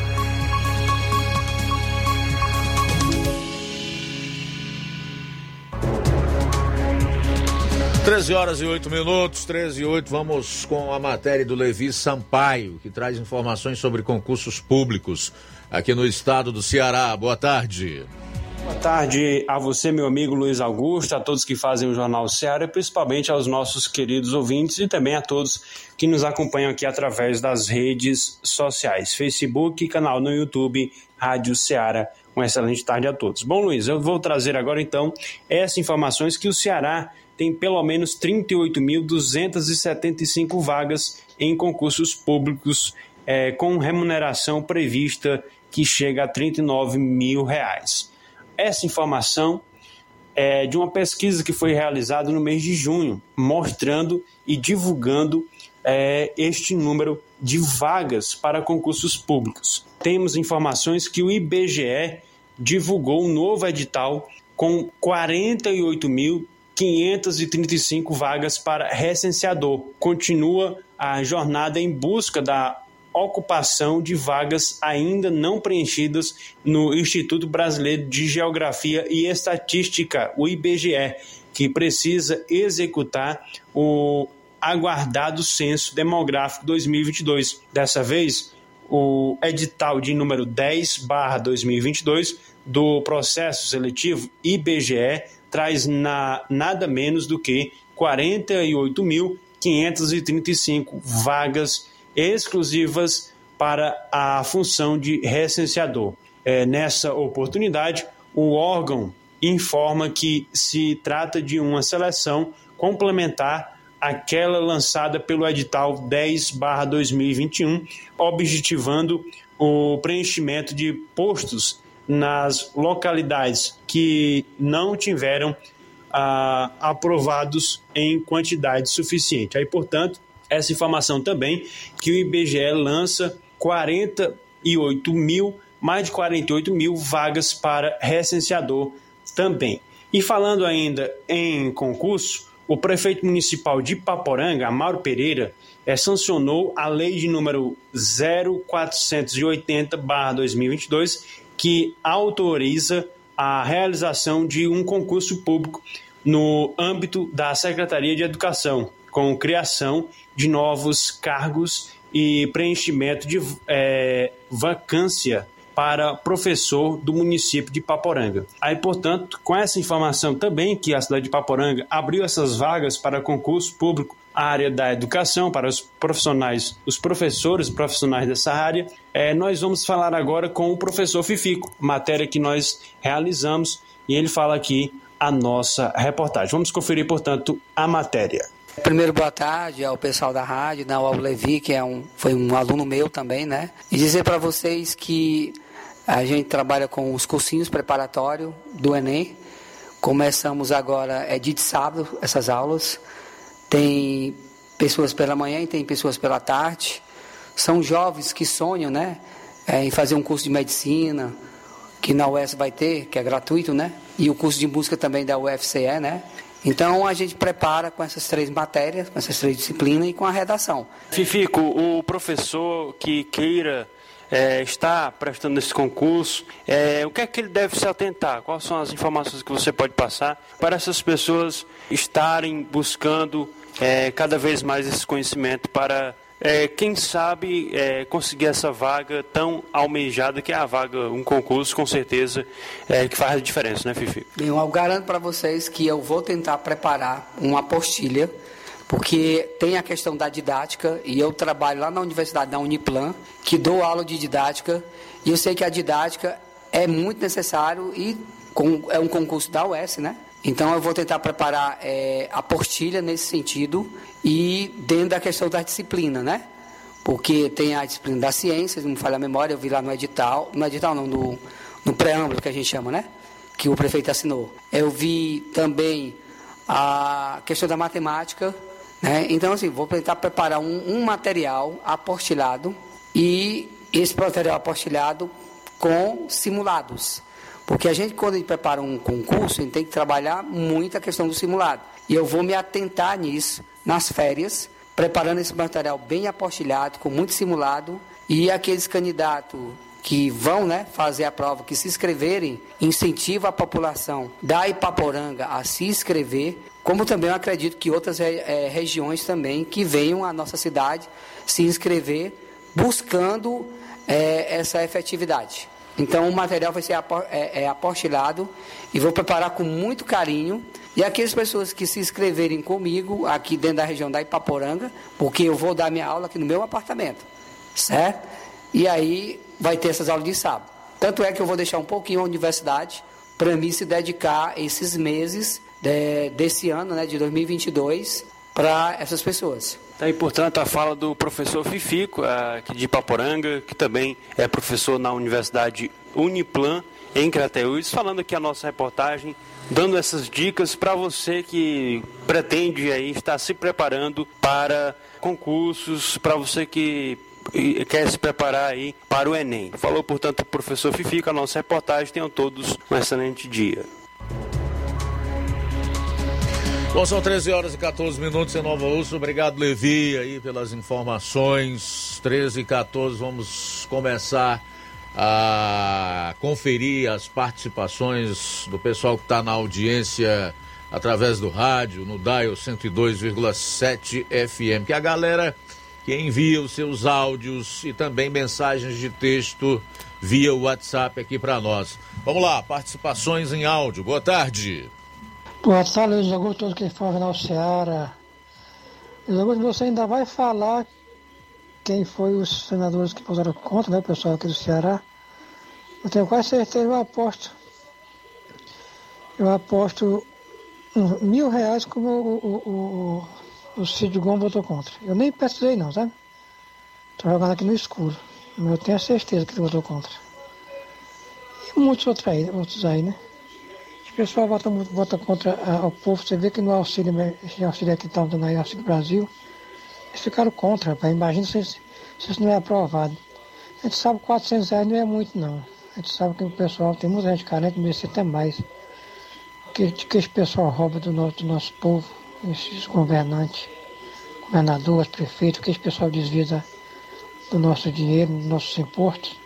13 horas e 8 minutos, 13 e 8, vamos com a matéria do Levi Sampaio, que traz informações sobre concursos públicos aqui no estado do Ceará. Boa tarde. Boa tarde a você, meu amigo Luiz Augusto, a todos que fazem o Jornal Ceará principalmente aos nossos queridos ouvintes e também a todos que nos acompanham aqui através das redes sociais, Facebook, canal no YouTube, Rádio Ceará. Uma excelente tarde a todos. Bom, Luiz, eu vou trazer agora então essas informações que o Ceará tem pelo menos 38.275 vagas em concursos públicos é, com remuneração prevista que chega a 39 mil reais. Essa informação é de uma pesquisa que foi realizada no mês de junho, mostrando e divulgando é, este número de vagas para concursos públicos. Temos informações que o IBGE divulgou um novo edital com 48.535 vagas para recenseador. Continua a jornada em busca da ocupação de vagas ainda não preenchidas no Instituto Brasileiro de Geografia e Estatística, o IBGE, que precisa executar o aguardado Censo Demográfico 2022. Dessa vez, o edital de número 10/2022 do processo seletivo IBGE traz na, nada menos do que 48.535 vagas exclusivas para a função de recenseador. É, nessa oportunidade, o órgão informa que se trata de uma seleção complementar àquela lançada pelo edital 10/2021, objetivando o preenchimento de postos nas localidades que não tiveram ah, aprovados em quantidade suficiente. Aí, portanto, essa informação também que o IBGE lança 48 mil, mais de 48 mil vagas para recenseador também. E falando ainda em concurso, o prefeito municipal de Paporanga, Mauro Pereira, é, sancionou a lei de número 0480-2022, que autoriza a realização de um concurso público no âmbito da Secretaria de Educação, com criação de novos cargos e preenchimento de é, vacância para professor do município de Paporanga. Aí, portanto, com essa informação também que a cidade de Paporanga abriu essas vagas para concurso público área da educação para os profissionais, os professores profissionais dessa área. É, nós vamos falar agora com o professor Fifico, matéria que nós realizamos, e ele fala aqui a nossa reportagem. Vamos conferir, portanto, a matéria. Primeiro, boa tarde ao pessoal da rádio, né, ao Levi, que é um, foi um aluno meu também, né? E dizer para vocês que a gente trabalha com os cursinhos preparatórios do Enem. Começamos agora, é dia de sábado, essas aulas. Tem pessoas pela manhã e tem pessoas pela tarde. São jovens que sonham, né? É, em fazer um curso de medicina, que na UES vai ter, que é gratuito, né? E o curso de música também da UFCE, né? Então a gente prepara com essas três matérias, com essas três disciplinas e com a redação. Fifico, o professor que queira é, estar prestando esse concurso, é, o que é que ele deve se atentar? Quais são as informações que você pode passar para essas pessoas estarem buscando é, cada vez mais esse conhecimento para é, quem sabe é, conseguir essa vaga tão almejada que é a vaga, um concurso com certeza é, que faz a diferença, né, Fifi? Eu garanto para vocês que eu vou tentar preparar uma apostilha, porque tem a questão da didática e eu trabalho lá na Universidade da Uniplan, que dou aula de didática e eu sei que a didática é muito necessário e com, é um concurso da UES, né? Então eu vou tentar preparar é, a postilha nesse sentido e dentro da questão da disciplina, né? Porque tem a disciplina da ciência, não me falha a memória, eu vi lá no edital, no edital não, no, no preâmbulo que a gente chama, né? Que o prefeito assinou. Eu vi também a questão da matemática, né? Então, assim, vou tentar preparar um, um material apostilado e esse material apostilhado com simulados. Porque a gente, quando a gente prepara um concurso, a gente tem que trabalhar muito a questão do simulado. E eu vou me atentar nisso nas férias, preparando esse material bem apostilhado, com muito simulado, e aqueles candidatos que vão né, fazer a prova, que se inscreverem, incentiva a população da Ipaporanga a se inscrever, como também eu acredito que outras é, regiões também que venham à nossa cidade se inscrever, buscando é, essa efetividade. Então o material vai ser é, é, apostilado e vou preparar com muito carinho. E aquelas pessoas que se inscreverem comigo aqui dentro da região da Ipaporanga, porque eu vou dar minha aula aqui no meu apartamento, certo? E aí vai ter essas aulas de sábado. Tanto é que eu vou deixar um pouquinho a universidade para mim se dedicar esses meses de, desse ano, né, de 2022, para essas pessoas. Tá aí, portanto, a fala do professor Fifico, aqui de Paporanga, que também é professor na Universidade Uniplan, em Crateús, falando aqui a nossa reportagem, dando essas dicas para você que pretende aí estar se preparando para concursos, para você que quer se preparar aí para o Enem. Falou, portanto, o professor Fifico, a nossa reportagem. Tenham todos um excelente dia. Bom, são 13 horas e 14 minutos em Nova Urso. Obrigado, Levi, aí pelas informações. 13 e 14, vamos começar a conferir as participações do pessoal que está na audiência através do rádio, no Dial 102,7 FM. Que a galera que envia os seus áudios e também mensagens de texto via WhatsApp aqui para nós. Vamos lá, participações em áudio. Boa tarde. Boa tarde, Luiz Augusto, todos que foram na Ceará. Luiz Augusto, você ainda vai falar quem foi os senadores que votaram contra, né, pessoal aqui do Ceará. Eu tenho quase certeza, eu aposto. Eu aposto mil reais como o, o, o, o Cid Gomes votou contra. Eu nem pesquisei não, sabe? Tô jogando aqui no escuro. Mas eu tenho a certeza que ele votou contra. E muitos outros aí, outros aí né? O pessoal vota, vota contra a, o povo. Você vê que no auxílio, esse auxílio que estão dando aí, Auxílio Brasil, eles ficaram contra, rapaz. Imagina se, se isso não é aprovado. A gente sabe que 400 reais não é muito, não. A gente sabe que o pessoal, tem muita gente carente, merecia até mais. Que, que esse pessoal rouba do nosso, do nosso povo, esses governantes, governadores, prefeitos, que esse pessoal desvia do nosso dinheiro, dos nossos impostos.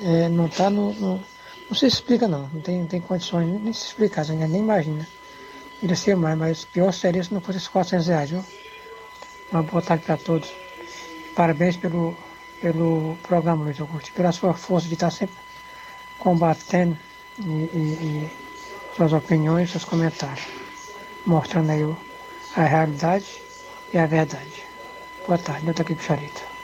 É, não está no, no, Não se explica, não. Não tem, não tem condições nem se explicar, você nem imagina. Iria ser mais, mas pior seria se não fosse esses 400 reais, viu? Uma boa tarde para todos. Parabéns pelo, pelo programa, Luiz Augusto, pela sua força de estar sempre combatendo e, e, e suas opiniões, seus comentários, mostrando aí o, a realidade e a verdade. Boa tarde, Nilton aqui Picharita.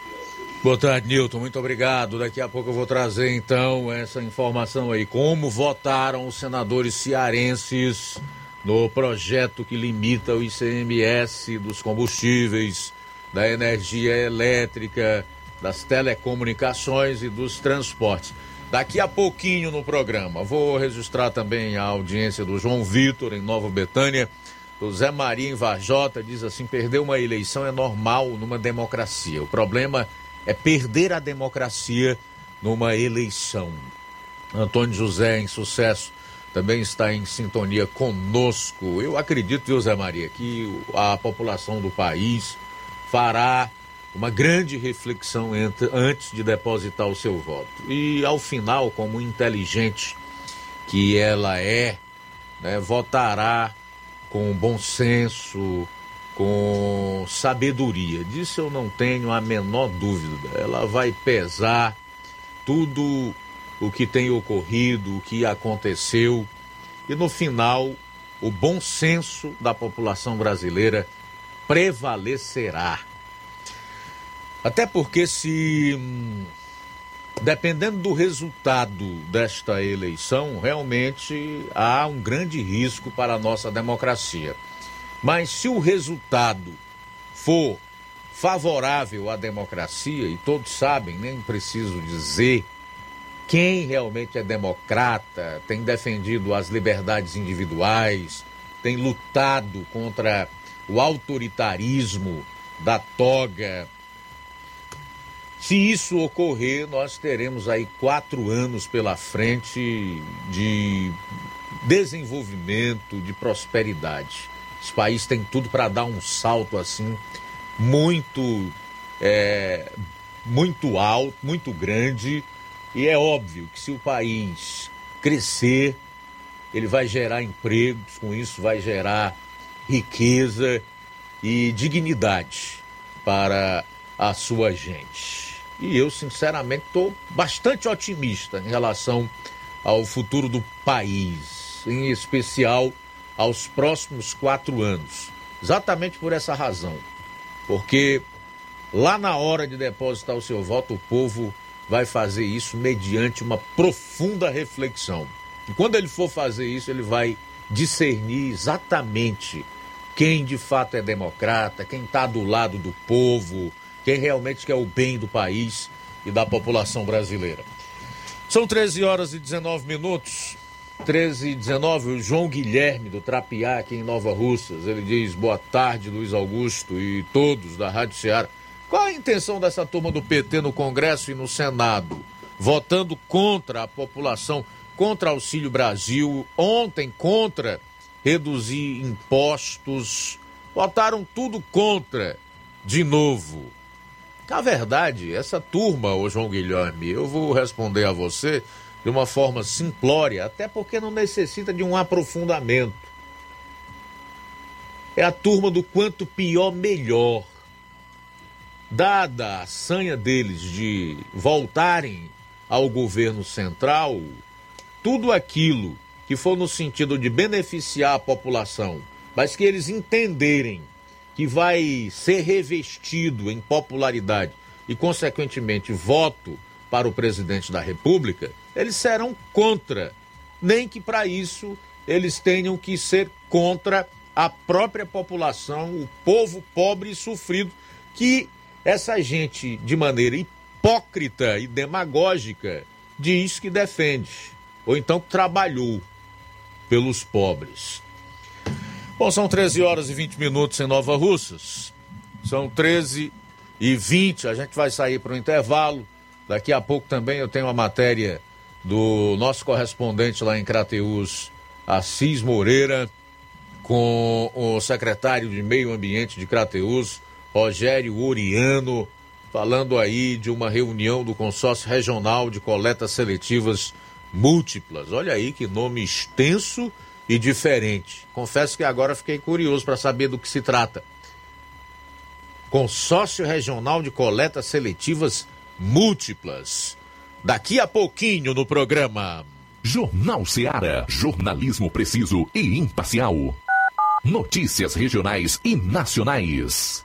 Boa tarde, Nilton. Muito obrigado. Daqui a pouco eu vou trazer então essa informação aí. Como votaram os senadores cearenses no projeto que limita o ICMS dos combustíveis, da energia elétrica, das telecomunicações e dos transportes. Daqui a pouquinho no programa. Vou registrar também a audiência do João Vitor, em Nova Betânia. Do Zé Maria em Varjota diz assim: perder uma eleição é normal numa democracia. O problema é perder a democracia numa eleição. Antônio José, em sucesso, também está em sintonia conosco. Eu acredito, viu, Zé Maria, que a população do país fará uma grande reflexão entre, antes de depositar o seu voto. E ao final, como inteligente que ela é, né, votará com bom senso, com sabedoria. Disso eu não tenho a menor dúvida. Ela vai pesar tudo o que tem ocorrido, o que aconteceu, e no final, o bom senso da população brasileira prevalecerá. Até porque, se dependendo do resultado desta eleição, realmente há um grande risco para a nossa democracia. Mas se o resultado for favorável à democracia, e todos sabem, nem preciso dizer, quem realmente é democrata, tem defendido as liberdades individuais, tem lutado contra o autoritarismo da toga. Se isso ocorrer, nós teremos aí quatro anos pela frente de desenvolvimento, de prosperidade. Esse país tem tudo para dar um salto assim muito, é, muito alto, muito grande e é óbvio que se o país crescer, ele vai gerar empregos, com isso vai gerar riqueza e dignidade para a sua gente. E eu, sinceramente, estou bastante otimista em relação ao futuro do país, em especial aos próximos quatro anos. Exatamente por essa razão. Porque lá na hora de depositar o seu voto, o povo vai fazer isso mediante uma profunda reflexão. E quando ele for fazer isso, ele vai discernir exatamente quem de fato é democrata, quem está do lado do povo, quem realmente quer o bem do país e da população brasileira. São 13 horas e 19 minutos. 13 e 19, o João Guilherme do Trapiá, aqui em Nova Russas. Ele diz: Boa tarde, Luiz Augusto e todos da Rádio Ceará. Qual a intenção dessa turma do PT no Congresso e no Senado? Votando contra a população, contra Auxílio Brasil, ontem contra reduzir impostos, votaram tudo contra de novo. Na verdade, essa turma, ô João Guilherme, eu vou responder a você de uma forma simplória, até porque não necessita de um aprofundamento. É a turma do quanto pior, melhor. Dada a sanha deles de voltarem ao governo central, tudo aquilo que for no sentido de beneficiar a população, mas que eles entenderem que vai ser revestido em popularidade e, consequentemente, voto para o presidente da República, eles serão contra. Nem que para isso eles tenham que ser contra a própria população, o povo pobre e sofrido, que essa gente, de maneira hipócrita e demagógica, diz que defende, ou então trabalhou pelos pobres. Bom, são 13 horas e 20 minutos em Nova Russas. São 13 e 20. A gente vai sair para o intervalo. Daqui a pouco também eu tenho a matéria do nosso correspondente lá em Crateus, Assis Moreira, com o secretário de Meio Ambiente de Crateus, Rogério Oriano, falando aí de uma reunião do Consórcio Regional de Coletas Seletivas Múltiplas. Olha aí que nome extenso e diferente. Confesso que agora fiquei curioso para saber do que se trata. Consórcio Regional de Coletas Seletivas Múltiplas. Daqui a pouquinho no programa. Jornal Seara. Jornalismo preciso e imparcial. Notícias regionais e nacionais.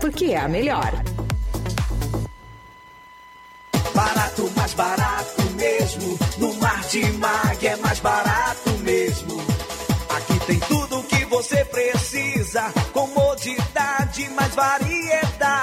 porque é a melhor. Barato, mais barato mesmo. No Martimag é mais barato mesmo. Aqui tem tudo o que você precisa. Comodidade, mais variedade.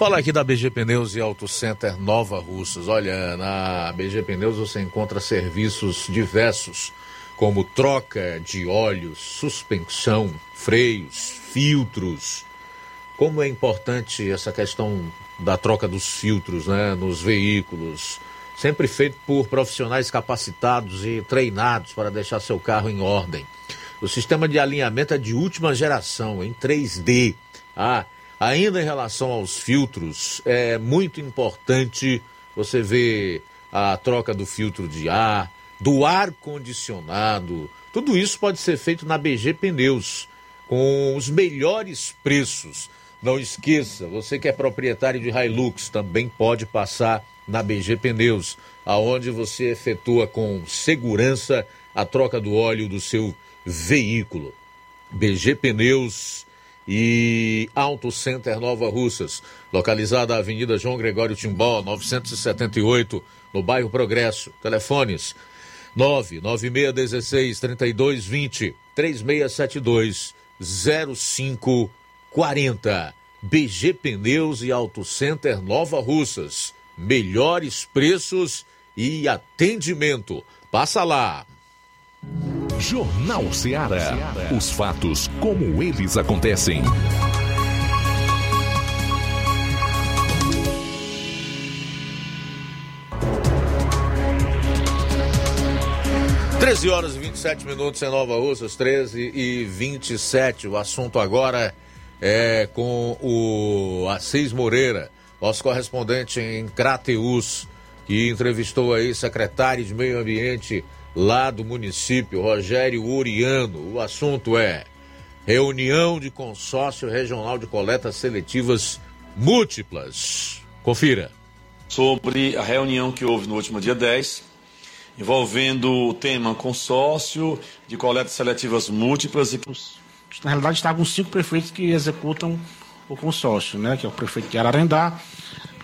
Falar aqui da BG Pneus e Auto Center Nova Russas. Olha, na BG Pneus você encontra serviços diversos, como troca de óleos, suspensão, freios, filtros. Como é importante essa questão da troca dos filtros né, nos veículos. Sempre feito por profissionais capacitados e treinados para deixar seu carro em ordem. O sistema de alinhamento é de última geração, em 3D. Ah, Ainda em relação aos filtros, é muito importante você ver a troca do filtro de ar, do ar condicionado. Tudo isso pode ser feito na BG Pneus, com os melhores preços. Não esqueça, você que é proprietário de Hilux também pode passar na BG Pneus, aonde você efetua com segurança a troca do óleo do seu veículo. BG Pneus e Auto Center Nova Russas, localizada na Avenida João Gregório Timbó, 978, no bairro Progresso. Telefones 99616 3220 3672 0540. BG Pneus e Auto Center Nova Russas. Melhores preços e atendimento. Passa lá. Jornal Ceará. Os fatos como eles acontecem. Treze horas e 27 minutos em Nova Russas, 13 e 27. O assunto agora é com o Assis Moreira, nosso correspondente em Crateus, que entrevistou aí secretário de Meio Ambiente lá do município, Rogério Uriano. O assunto é reunião de consórcio regional de coletas seletivas múltiplas. Confira. Sobre a reunião que houve no último dia 10, envolvendo o tema consórcio de coletas seletivas múltiplas e na realidade estavam cinco prefeitos que executam o consórcio, né, que é o prefeito de Ararendá,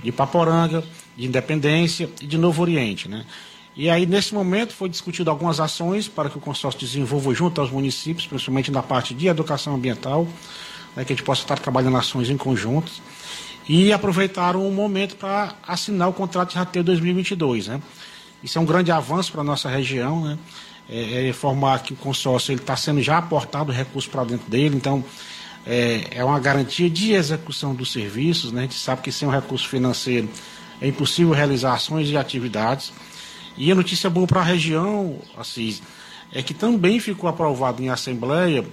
de Paporanga, de Independência e de Novo Oriente, né? E aí, nesse momento, foi discutido algumas ações para que o consórcio desenvolva junto aos municípios, principalmente na parte de educação ambiental, né, que a gente possa estar trabalhando ações em conjunto. E aproveitaram o momento para assinar o contrato de rateio 2022. Né? Isso é um grande avanço para a nossa região. Né? É, é que o consórcio está sendo já aportado recurso para dentro dele, então é, é uma garantia de execução dos serviços. Né? A gente sabe que sem o recurso financeiro é impossível realizar ações e atividades. E a notícia boa para a região, Assis, é que também ficou aprovado em Assembleia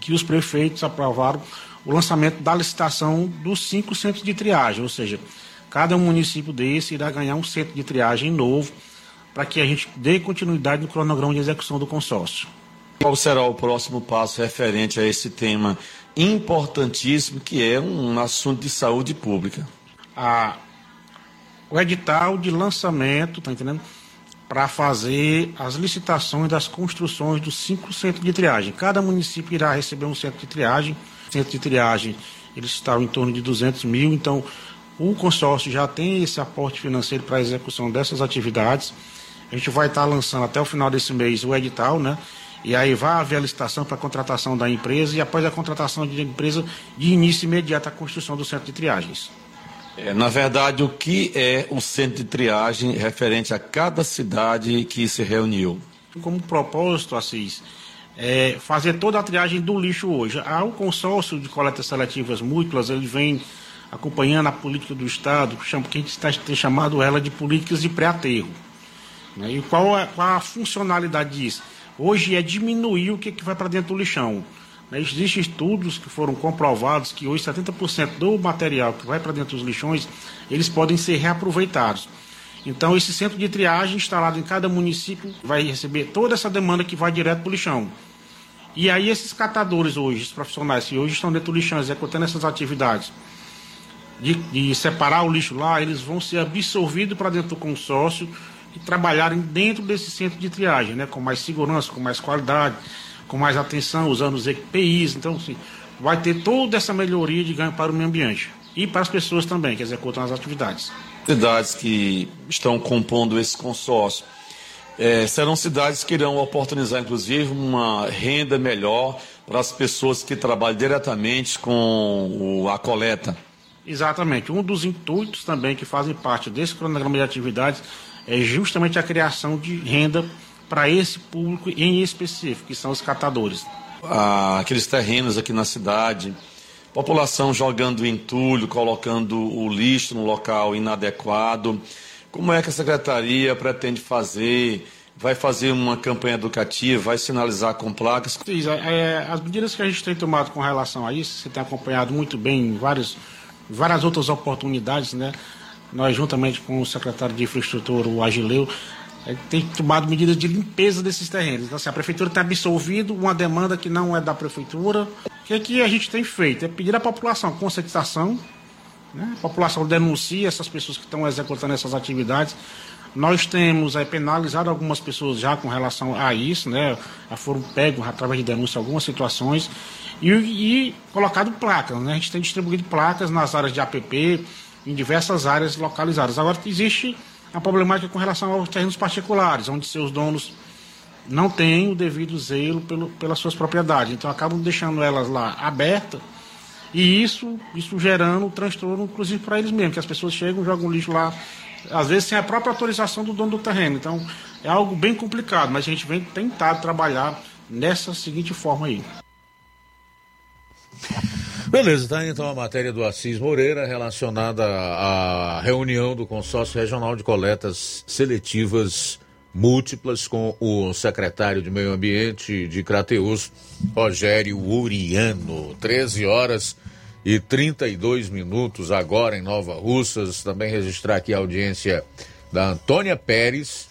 que os prefeitos aprovaram o lançamento da licitação dos cinco centros de triagem, ou seja, cada município desse irá ganhar um centro de triagem novo para que a gente dê continuidade no cronograma de execução do consórcio. Qual será o próximo passo referente a esse tema importantíssimo que é um assunto de saúde pública? A, o edital de lançamento, tá entendendo? Para fazer as licitações das construções dos cinco centros de triagem. Cada município irá receber um centro de triagem. Centro de triagem, eles estão em torno de 200 mil, então o consórcio já tem esse aporte financeiro para a execução dessas atividades. A gente vai estar lançando até o final desse mês o edital, né? E aí vai haver a licitação para a contratação da empresa e após a contratação da empresa, de início imediato a construção do centro de triagens. É, na verdade, o que é o centro de triagem referente a cada cidade que se reuniu? Como propósito, Assis, é fazer toda a triagem do lixo hoje. Há o consórcio de coletas seletivas múltiplas, ele vem acompanhando a política do Estado, que a gente está, tem chamado ela de políticas de pré-aterro. Né? E qual é, qual a funcionalidade disso? Hoje é diminuir o que, que vai para dentro do lixão. Né? Existem estudos que foram comprovados que hoje 70% do material que vai para dentro dos lixões, eles podem ser reaproveitados. Então, esse centro de triagem instalado em cada município vai receber toda essa demanda que vai direto para o lixão. E aí, esses catadores hoje, os profissionais que hoje estão dentro do lixão executando essas atividades, de, de separar o lixo lá, eles vão ser absorvidos para dentro do consórcio e trabalharem dentro desse centro de triagem, né, com mais segurança, com mais qualidade, com mais atenção, usando os EPIs. Então, assim, vai ter toda essa melhoria de ganho para o meio ambiente e para as pessoas também que executam as atividades. Cidades que estão compondo esse consórcio é, serão cidades que irão oportunizar, inclusive, uma renda melhor para as pessoas que trabalham diretamente com a coleta. Exatamente. Um dos intuitos também que fazem parte desse cronograma de atividades é justamente a criação de renda para esse público em específico, que são os catadores. Ah, aqueles terrenos aqui na cidade, população jogando entulho, colocando o lixo no local inadequado. Como é que a secretaria pretende fazer? Vai fazer uma campanha educativa? Vai sinalizar com placas? Sim, é, as medidas que a gente tem tomado com relação a isso, você tem acompanhado muito bem em vários, várias outras oportunidades, né? nós juntamente com o secretário de infraestrutura, o Agileu, é, tem tomado medidas de limpeza desses terrenos. Então, assim, a prefeitura tem absolvido uma demanda que não é da prefeitura. O que, é que a gente tem feito? É pedir à população conscientização, né? a população denuncia essas pessoas que estão executando essas atividades. Nós temos é, penalizado algumas pessoas já com relação a isso, né? Já foram pegos através de denúncia algumas situações e, e colocado placas, né? A gente tem distribuído placas nas áreas de APP, em diversas áreas localizadas. Agora, existe a problemática com relação aos terrenos particulares, onde seus donos não têm o devido zelo pelo, pelas suas propriedades. Então, acabam deixando elas lá abertas e isso, isso gerando transtorno, inclusive para eles mesmos, que as pessoas chegam, jogam lixo lá, às vezes sem a própria autorização do dono do terreno. Então, é algo bem complicado, mas a gente vem tentar trabalhar nessa seguinte forma aí. Beleza, tá então a matéria do Assis Moreira relacionada à reunião do Consórcio Regional de Coletas Seletivas Múltiplas com o secretário de Meio Ambiente de Crateus, Rogério Uriano. 13 horas e 32 minutos agora em Nova Russas. Também registrar aqui a audiência da Antônia Pérez,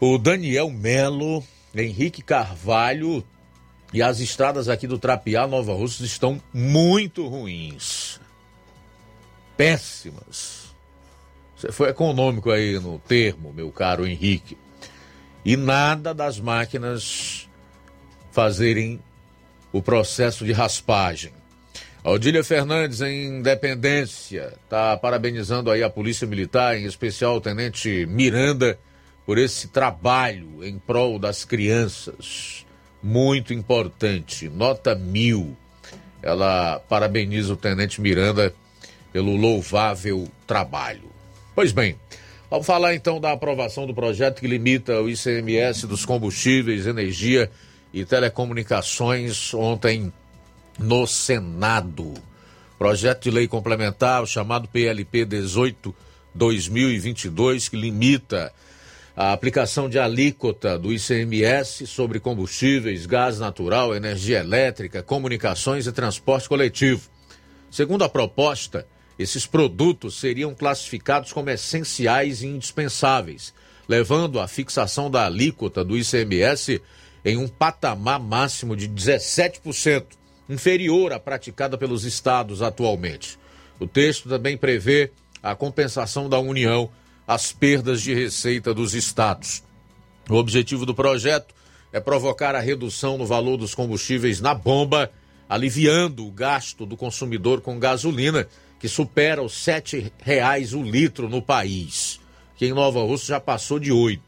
o Daniel Melo, Henrique Carvalho, e as estradas aqui do Trapiá, Nova Russa, estão muito ruins. Péssimas. Você foi econômico aí no termo, meu caro Henrique. E nada das máquinas fazerem o processo de raspagem. Odília Fernandes, em Independência, está parabenizando aí a Polícia Militar, em especial o Tenente Miranda, por esse trabalho em prol das crianças muito importante, nota mil. Ela parabeniza o Tenente Miranda pelo louvável trabalho. Pois bem, vamos falar então da aprovação do projeto que limita o ICMS dos combustíveis, energia e telecomunicações ontem no Senado. Projeto de lei complementar, o chamado PLP 18 2022, que limita a aplicação de alíquota do ICMS sobre combustíveis, gás natural, energia elétrica, comunicações e transporte coletivo. Segundo a proposta, esses produtos seriam classificados como essenciais e indispensáveis, levando à fixação da alíquota do ICMS em um patamar máximo de 17%, inferior à praticada pelos estados atualmente. O texto também prevê a compensação da União às perdas de receita dos estados. O objetivo do projeto é provocar a redução no valor dos combustíveis na bomba, aliviando o gasto do consumidor com gasolina, que supera os R$ 7,00 o litro no país, que em Nova Rússia já passou de R$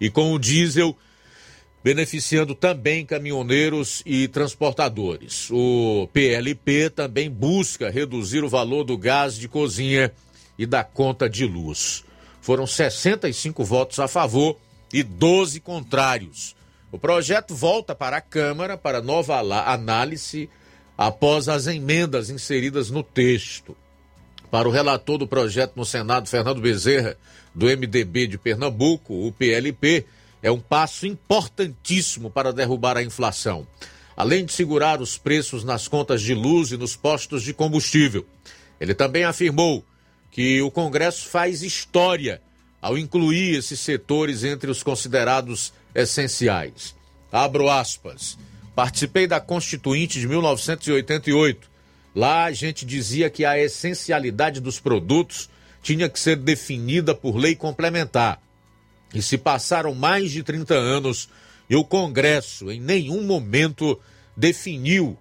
E com o diesel, beneficiando também caminhoneiros e transportadores. O PLP também busca reduzir o valor do gás de cozinha e da conta de luz. Foram 65 votos a favor e 12 contrários. O projeto volta para a Câmara para nova análise após as emendas inseridas no texto. Para o relator do projeto no Senado, Fernando Bezerra, do MDB de Pernambuco, o PLP, é um passo importantíssimo para derrubar a inflação, além de segurar os preços nas contas de luz e nos postos de combustível. Ele também afirmou que o Congresso faz história ao incluir esses setores entre os considerados essenciais. Abro aspas. Participei da Constituinte de 1988. Lá a gente dizia que a essencialidade dos produtos tinha que ser definida por lei complementar. E se passaram mais de 30 anos e o Congresso em nenhum momento definiu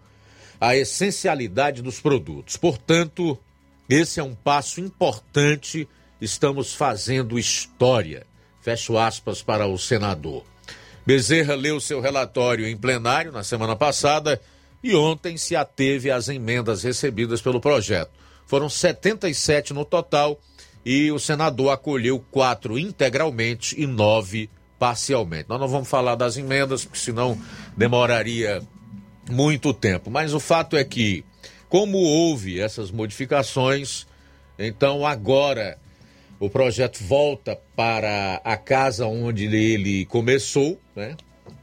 a essencialidade dos produtos. Portanto, esse é um passo importante, estamos fazendo história. Fecho aspas para o senador. Bezerra leu seu relatório em plenário na semana passada e ontem se ateve às emendas recebidas pelo projeto. Foram 77 no total e o senador acolheu quatro integralmente e nove parcialmente. Nós não vamos falar das emendas, porque senão demoraria muito tempo. Mas o fato é que, como houve essas modificações, então agora o projeto volta para a casa onde ele começou, né?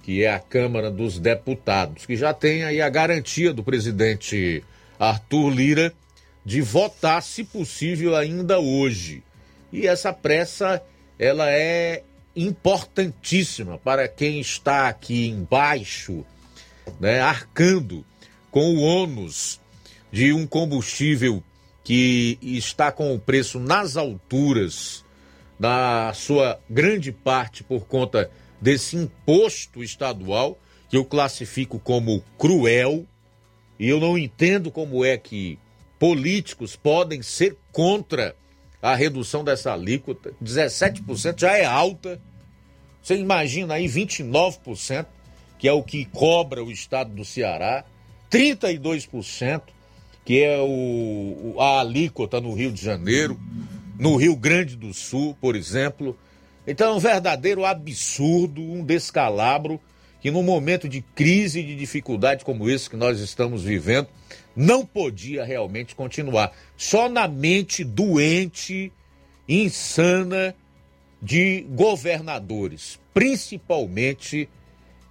que é a Câmara dos Deputados, que já tem aí a garantia do presidente Arthur Lira de votar, se possível, ainda hoje. E essa pressa, ela é importantíssima para quem está aqui embaixo, né, arcando com o ônus de um combustível que está com o preço nas alturas, na sua grande parte por conta desse imposto estadual, que eu classifico como cruel, e eu não entendo como é que políticos podem ser contra a redução dessa alíquota. 17% já é alta. Você imagina aí 29%, que é o que cobra o estado do Ceará, 32% que é o, a alíquota no Rio de Janeiro, no Rio Grande do Sul, por exemplo. Então é um verdadeiro absurdo, um descalabro, que num momento de crise e de dificuldade como esse que nós estamos vivendo, não podia realmente continuar. Só na mente doente, insana de governadores, principalmente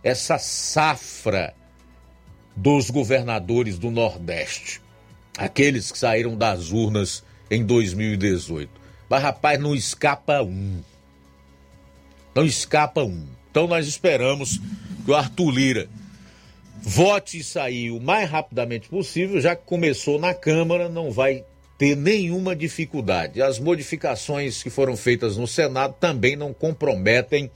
essa safra dos governadores do Nordeste aqueles que saíram das urnas em 2018. Mas, rapaz, não escapa um. Não escapa um. Então nós esperamos que o Arthur Lira vote e sair o mais rapidamente possível, já que começou na Câmara, não vai ter nenhuma dificuldade. As modificações que foram feitas no Senado também não comprometem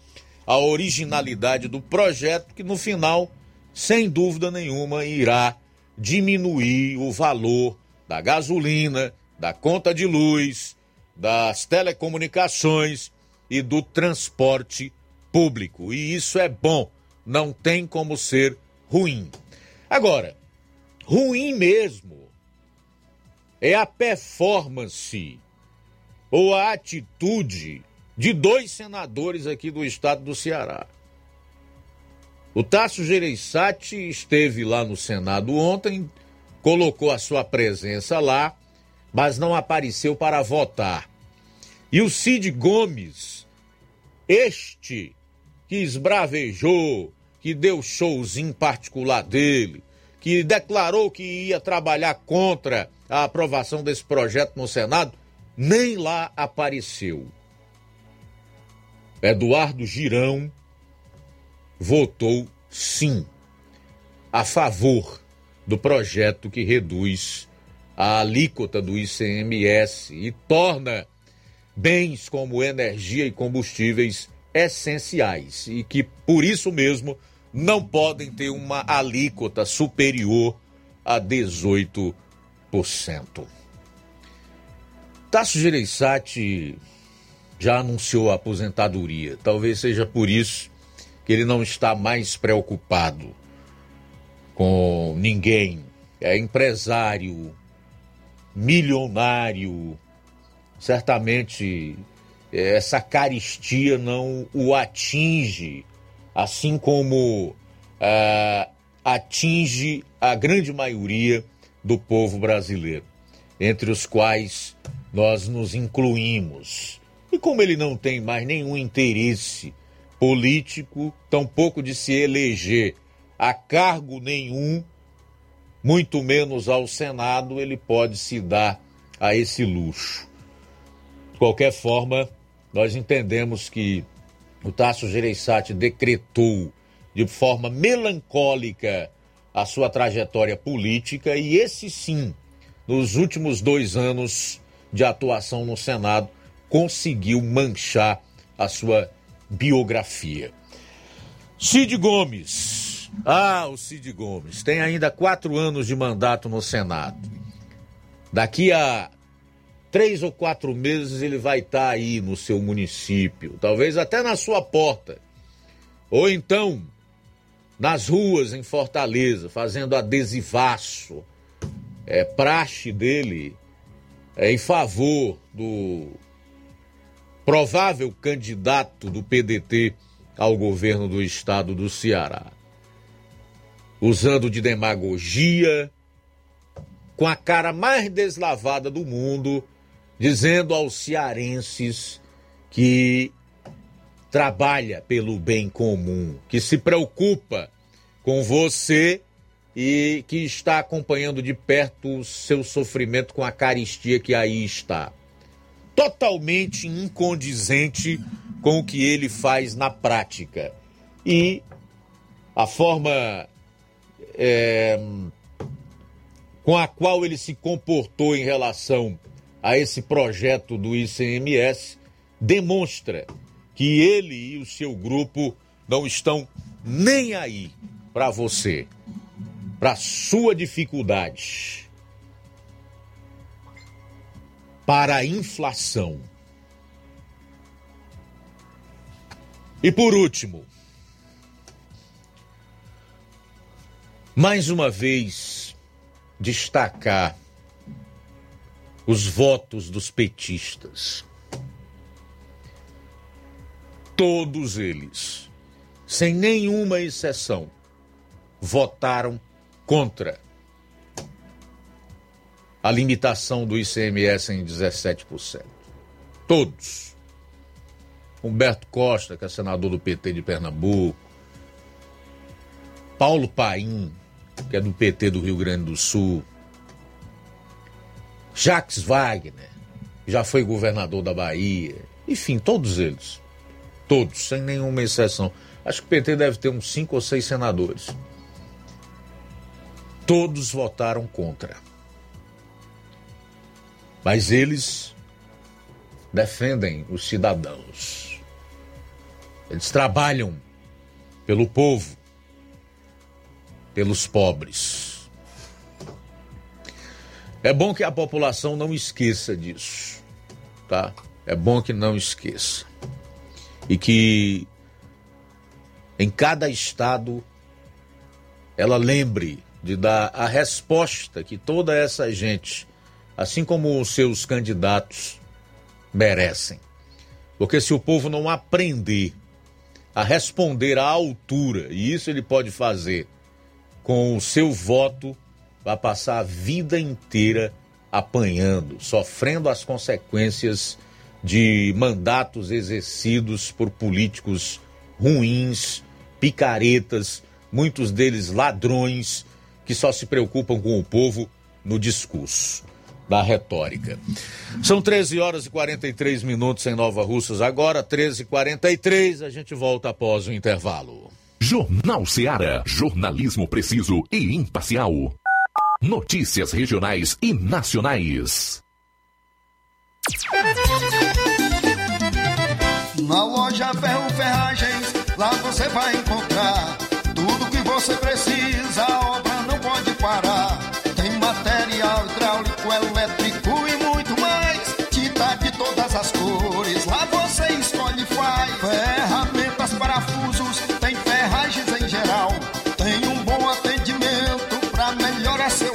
a originalidade do projeto, que no final, sem dúvida nenhuma, irá diminuir o valor da gasolina, da conta de luz, das telecomunicações e do transporte público. E isso é bom, não tem como ser ruim. Agora, ruim mesmo é a performance ou a atitude de dois senadores aqui do estado do Ceará. O Tasso Gereissati esteve lá no Senado ontem, colocou a sua presença lá, mas não apareceu para votar. E o Cid Gomes, este que esbravejou, que deu showzinho particular dele, que declarou que ia trabalhar contra a aprovação desse projeto no Senado, nem lá apareceu. Eduardo Girão votou sim, a favor do projeto que reduz a alíquota do ICMS e torna bens como energia e combustíveis essenciais e que, por isso mesmo, não podem ter uma alíquota superior a 18%. Tasso Gereissati já anunciou a aposentadoria. Talvez seja por isso que ele não está mais preocupado com ninguém. É empresário, milionário. Certamente essa caristia não o atinge, assim como ah, atinge a grande maioria do povo brasileiro, entre os quais nós nos incluímos. E como ele não tem mais nenhum interesse político, tampouco de se eleger a cargo nenhum, muito menos ao Senado, ele pode se dar a esse luxo. De qualquer forma, nós entendemos que o Tasso Gereissati decretou de forma melancólica a sua trajetória política e esse sim, nos últimos dois anos de atuação no Senado, conseguiu manchar a sua biografia. Cid Gomes. Ah, o Cid Gomes. Tem ainda quatro anos de mandato no Senado. Daqui a três ou quatro meses ele vai estar tá aí no seu município, talvez até na sua porta. Ou então nas ruas em Fortaleza, fazendo adesivaço. É praxe dele é, em favor do provável candidato do PDT ao governo do estado do Ceará. Usando de demagogia, com a cara mais deslavada do mundo, dizendo aos cearenses que trabalha pelo bem comum, que se preocupa com você e que está acompanhando de perto o seu sofrimento com a caristia que aí está totalmente incondizente com o que ele faz na prática. E a forma é, com a qual ele se comportou em relação a esse projeto do ICMS demonstra que ele e o seu grupo não estão nem aí para você, para sua dificuldade para a inflação. E por último, mais uma vez, destacar os votos dos petistas. Todos eles, sem nenhuma exceção, votaram contra a limitação do ICMS em 17%. Todos. Humberto Costa, que é senador do PT de Pernambuco. Paulo Paim, que é do PT do Rio Grande do Sul. Jacques Wagner, que já foi governador da Bahia. Enfim, todos eles. Todos, sem nenhuma exceção. Acho que o PT deve ter uns cinco ou seis senadores. Todos votaram contra. Mas eles defendem os cidadãos. Eles trabalham pelo povo, pelos pobres. É bom que a população não esqueça disso, tá? É bom que não esqueça. E que em cada estado ela lembre de dar a resposta que toda essa gente assim como os seus candidatos merecem. Porque se o povo não aprender a responder à altura, e isso ele pode fazer com o seu voto, vai passar a vida inteira apanhando, sofrendo as consequências de mandatos exercidos por políticos ruins, picaretas, muitos deles ladrões, que só se preocupam com o povo no discurso da retórica. São 13 horas e 43 minutos em Nova Russas. Agora, 13h43, a gente volta após o intervalo. Jornal Seara. Jornalismo preciso e imparcial. Notícias regionais e nacionais. Na loja Ferro Ferragens, lá você vai encontrar tudo que você precisa,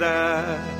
that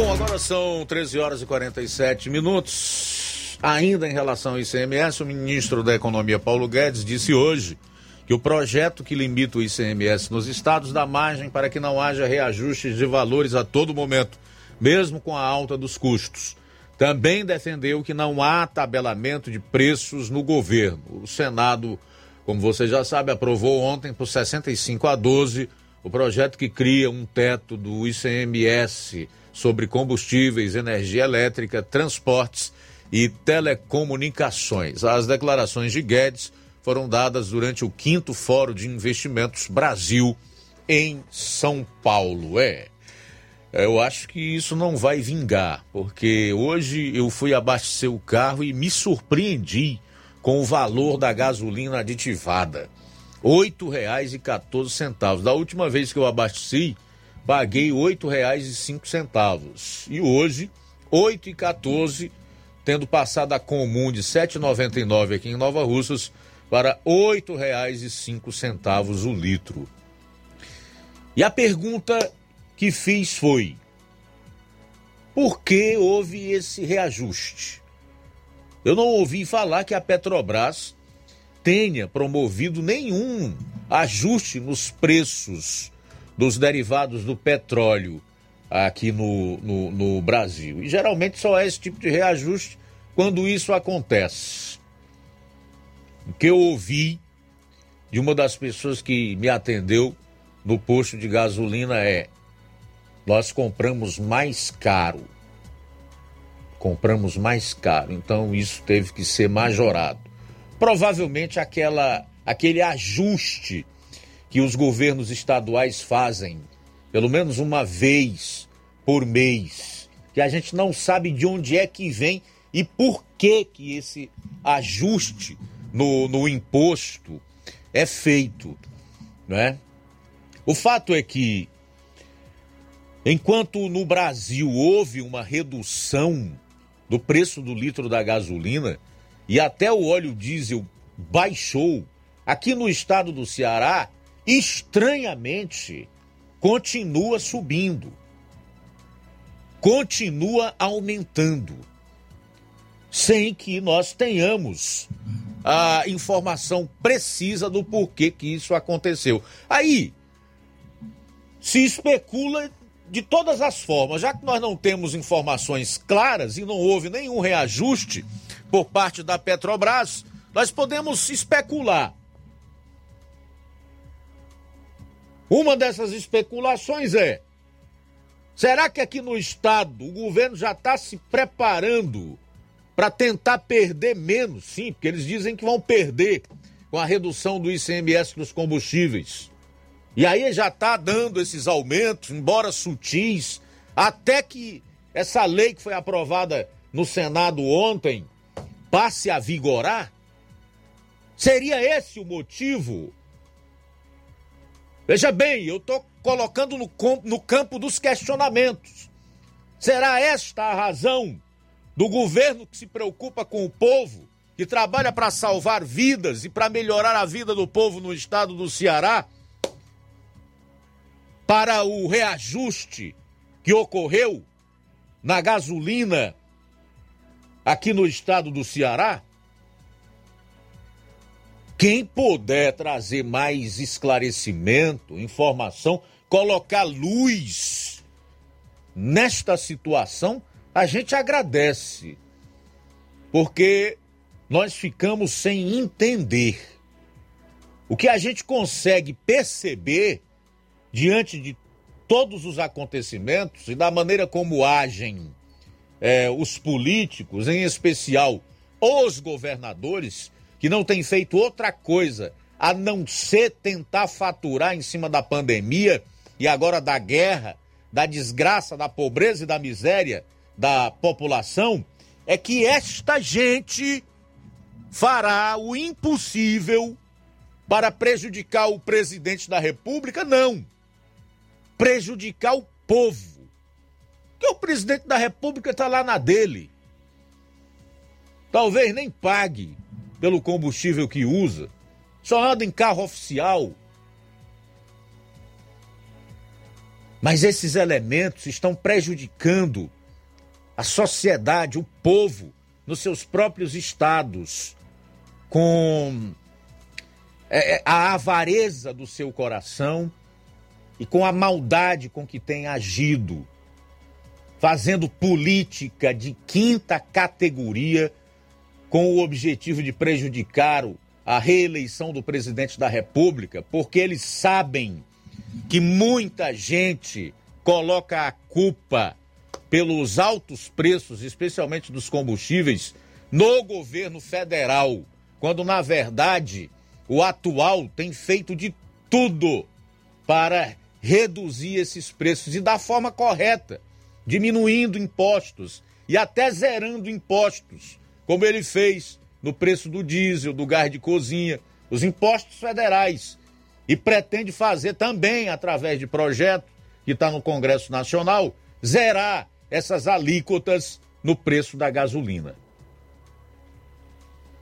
Bom, agora são 13 horas e 47 minutos. Ainda em relação ao ICMS, o ministro da Economia Paulo Guedes disse hoje que o projeto que limita o ICMS nos estados dá margem para que não haja reajustes de valores a todo momento, mesmo com a alta dos custos. Também defendeu que não há tabelamento de preços no governo. O Senado, como você já sabe, aprovou ontem por 65 a 12 o projeto que cria um teto do ICMS sobre combustíveis, energia elétrica, transportes e telecomunicações. As declarações de Guedes foram dadas durante o quinto Fórum de Investimentos Brasil em São Paulo. É. Eu acho que isso não vai vingar, porque hoje eu fui abastecer o carro e me surpreendi com o valor da gasolina aditivada. R$ 8,14. Da última vez que eu abasteci, paguei R$ 8,05. E hoje 8 e 14, tendo passado a comum de 7,99 aqui em Nova Russas para R$ 8,05 o litro. E a pergunta que fiz foi: por que houve esse reajuste? Eu não ouvi falar que a Petrobras tenha promovido nenhum ajuste nos preços dos derivados do petróleo aqui no, no, no, Brasil. E geralmente só é esse tipo de reajuste quando isso acontece. O que eu ouvi de uma das pessoas que me atendeu no posto de gasolina é: nós compramos mais caro. Compramos mais caro, então isso teve que ser majorado. Provavelmente aquela, aquele ajuste que os governos estaduais fazem pelo menos uma vez por mês, que a gente não sabe de onde é que vem e por que que esse ajuste no, no imposto é feito, né? O fato é que enquanto no Brasil houve uma redução do preço do litro da gasolina e até o óleo diesel baixou, aqui no estado do Ceará, estranhamente, continua subindo, continua aumentando, sem que nós tenhamos a informação precisa do porquê que isso aconteceu. Aí se especula de todas as formas, já que nós não temos informações claras e não houve nenhum reajuste por parte da Petrobras, nós podemos especular Uma dessas especulações é: será que aqui no estado o governo já está se preparando para tentar perder menos? Sim, porque eles dizem que vão perder com a redução do ICMS dos combustíveis. E aí já está dando esses aumentos, embora sutis, até que essa lei que foi aprovada no Senado ontem passe a vigorar? Seria esse o motivo Veja bem, eu estou colocando no, no campo dos questionamentos. Será esta a razão do governo que se preocupa com o povo, que trabalha para salvar vidas e para melhorar a vida do povo no estado do Ceará? Para o reajuste que ocorreu na gasolina aqui no estado do Ceará? Quem puder trazer mais esclarecimento, informação, colocar luz nesta situação, a gente agradece. Porque nós ficamos sem entender. O que a gente consegue perceber diante de todos os acontecimentos e da maneira como agem é, os políticos, em especial os governadores, que não tem feito outra coisa a não ser tentar faturar em cima da pandemia e agora da guerra, da desgraça, da pobreza e da miséria da população, é que esta gente fará o impossível para prejudicar o presidente da República? Não. Prejudicar o povo. Que o presidente da República está lá na dele. Talvez nem pague pelo combustível que usa, só anda em carro oficial. Mas esses elementos estão prejudicando a sociedade, o povo, nos seus próprios estados, com é, é, a avareza do seu coração e com a maldade com que tem agido, fazendo política de quinta categoria com o objetivo de prejudicar a reeleição do presidente da República, porque eles sabem que muita gente coloca a culpa pelos altos preços, especialmente dos combustíveis, no governo federal, quando na verdade o atual tem feito de tudo para reduzir esses preços e da forma correta, diminuindo impostos e até zerando impostos como ele fez no preço do diesel, do gás de cozinha, os impostos federais. E pretende fazer também, através de projeto que está no Congresso Nacional, zerar essas alíquotas no preço da gasolina.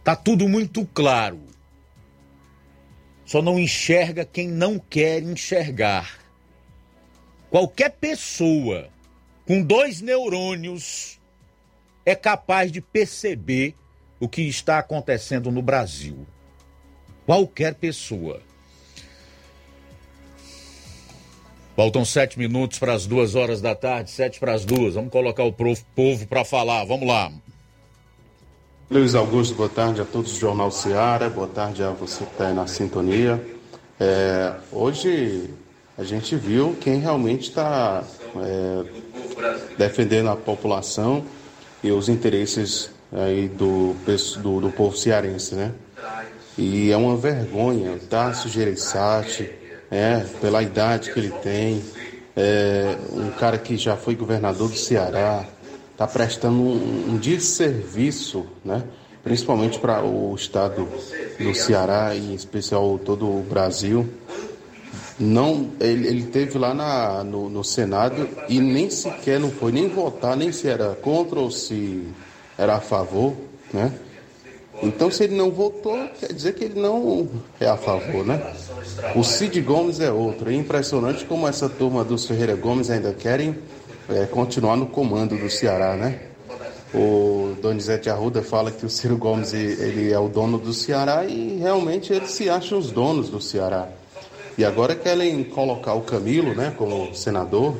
Tá tudo muito claro. Só não enxerga quem não quer enxergar. Qualquer pessoa com dois neurônios é capaz de perceber o que está acontecendo no Brasil. Qualquer pessoa. Faltam sete minutos para as duas horas da tarde, sete para as duas. Vamos colocar o povo para falar. Vamos lá. Luiz Augusto, boa tarde a todos do Jornal Seara, boa tarde a você que está aí na sintonia. É, hoje a gente viu quem realmente está é, defendendo a população e os interesses aí do, do, do povo cearense, né? E é uma vergonha, Tasso Gereissati, é, pela idade que ele tem, é, um cara que já foi governador do Ceará, está prestando um, um desserviço, né? principalmente para o estado do Ceará e em especial todo o Brasil. Não, ele, ele teve lá na, no, no Senado e nem sequer não foi nem votar, nem se era contra ou se era a favor, né? Então, se ele não votou, quer dizer que ele não é a favor, né? O Cid Gomes é outro. É impressionante como essa turma dos Ferreira Gomes ainda querem é, continuar no comando do Ceará, né? O Donizete Arruda fala que o Ciro Gomes ele é o dono do Ceará e realmente eles se acham os donos do Ceará. E agora querem colocar o Camilo, né, como senador.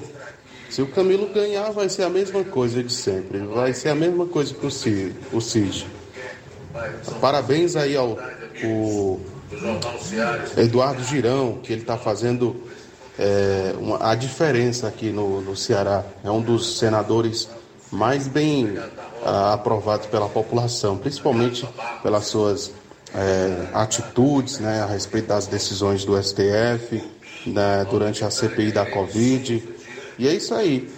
Se o Camilo ganhar, vai ser a mesma coisa de sempre. Vai ser a mesma coisa que o Cid. Parabéns aí ao Eduardo Girão, que ele está fazendo é, uma, a diferença aqui no, no, Ceará. É um dos senadores mais bem ah, aprovados pela população, principalmente pelas suas é, atitudes né, a respeito das decisões do STF né, durante a CPI da Covid. E é isso aí.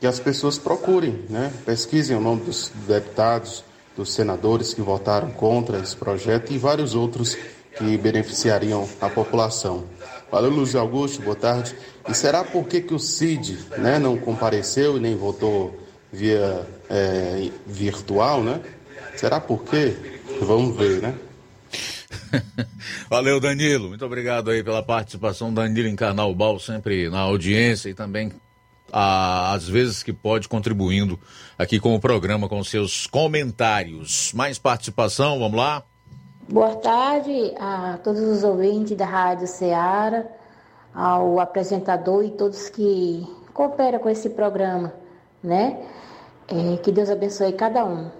Que as pessoas procurem, né, pesquisem o nome dos deputados, dos senadores que votaram contra esse projeto e vários outros que beneficiariam a população. Valeu, Luiz Augusto, boa tarde. E será por que, que o CID né, não compareceu e nem votou via é, virtual, né? Será por quê? Vamos ver, né? Valeu, Danilo. Muito obrigado aí pela participação. Danilo em Carnaubal, sempre na audiência e também às vezes que pode contribuindo aqui com o programa com seus comentários. Mais participação, vamos lá? Boa tarde a todos os ouvintes da Rádio Ceará, ao apresentador e todos que cooperam com esse programa, né? É, que Deus abençoe cada um.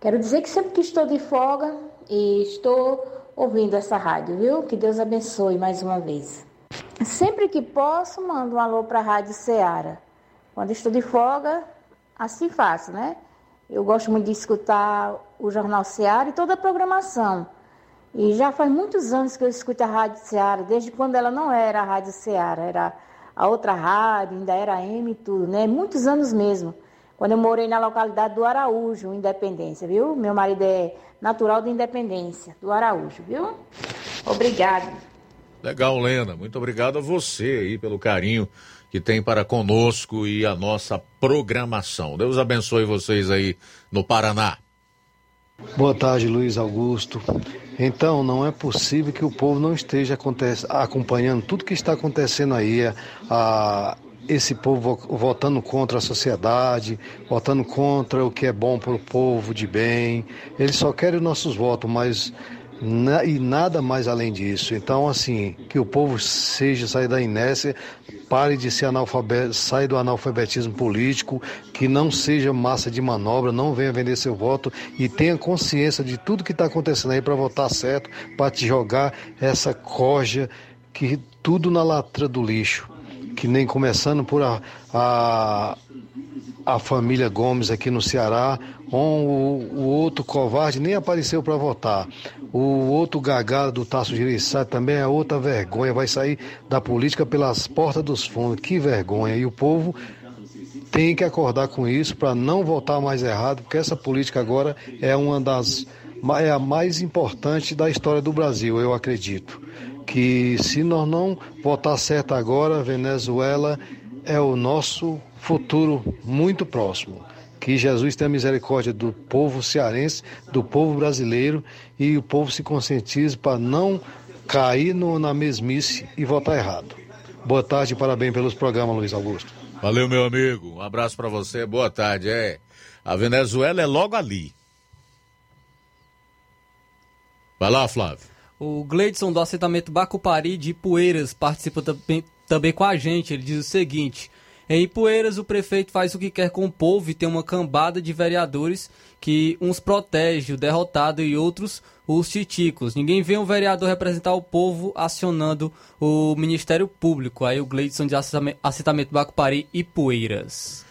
Quero dizer que sempre que estou de folga e estou ouvindo essa rádio, viu? Que Deus abençoe mais uma vez. Sempre que posso, mando um alô para a Rádio Ceará. Quando estou de folga, assim faço, né? Eu gosto muito de escutar o Jornal Ceará e toda a programação. E já faz muitos anos que eu escuto a Rádio Ceará, desde quando ela não era a Rádio Ceará, era a outra rádio, ainda era M e tudo, né? Muitos anos mesmo. Quando eu morei na localidade do Araújo, Independência, viu? Meu marido é natural de Independência, do Araújo, viu? Obrigado. Legal, Lena. Muito obrigado a você aí pelo carinho que tem para conosco e a nossa programação. Deus abençoe vocês aí no Paraná. Boa tarde, Luiz Augusto. Então, não é possível que o povo não esteja acompanhando tudo que está acontecendo aí, a, esse povo votando contra a sociedade, votando contra o que é bom para o povo de bem. Eles só querem os nossos votos, mas e nada mais além disso. Então, assim, que o povo seja sair da inércia, pare de ser analfabeto, saia do analfabetismo político, que não seja massa de manobra, não venha vender seu voto e tenha consciência de tudo que está acontecendo aí para votar certo, para te jogar essa corja que tudo na latra do lixo. Que nem começando por a, a a família Gomes aqui no Ceará, o, o outro covarde nem apareceu para votar. O outro gagado do Tasso Giriçá também é outra vergonha, vai sair da política pelas portas dos fundos. Que vergonha. E o povo tem que acordar com isso para não votar mais errado, porque essa política agora é uma das é a mais importante da história do Brasil, eu acredito. Que se nós não votar certo agora, Venezuela é o nosso futuro muito próximo. Que Jesus tenha misericórdia do povo cearense, do povo brasileiro e o povo se conscientize para não cair no, na mesmice e votar errado. Boa tarde e parabéns pelos programas, Luiz Augusto. Valeu, meu amigo. Um abraço para você. Boa tarde. É, a Venezuela é logo ali. Vai lá, Flávio. O Gleidson do assentamento Bacupari de Poeiras participa também, também com a gente. Ele diz o seguinte: em Poeiras, o prefeito faz o que quer com o povo e tem uma cambada de vereadores que uns protege o derrotado e outros os titicos. Ninguém vê um vereador representar o povo acionando o Ministério Público. Aí o Gleidson de assentamento Bacupari e Poeiras.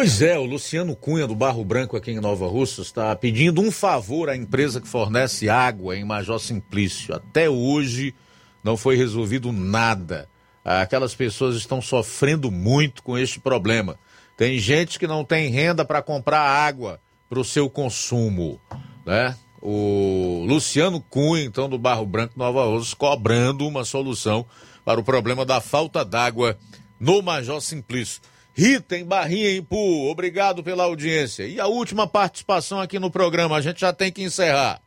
Pois é, o Luciano Cunha do Barro Branco aqui em Nova Russa está pedindo um favor à empresa que fornece água em Major Simplício. Até hoje não foi resolvido nada aquelas pessoas estão sofrendo muito com este problema. Tem gente que não tem renda para comprar água para o seu consumo, né? O Luciano Cunha, então, do Barro Branco Nova Rosa, cobrando uma solução para o problema da falta d'água no Major Simplício. Rita em Barrinha, em Pu, obrigado pela audiência. E a última participação aqui no programa, a gente já tem que encerrar.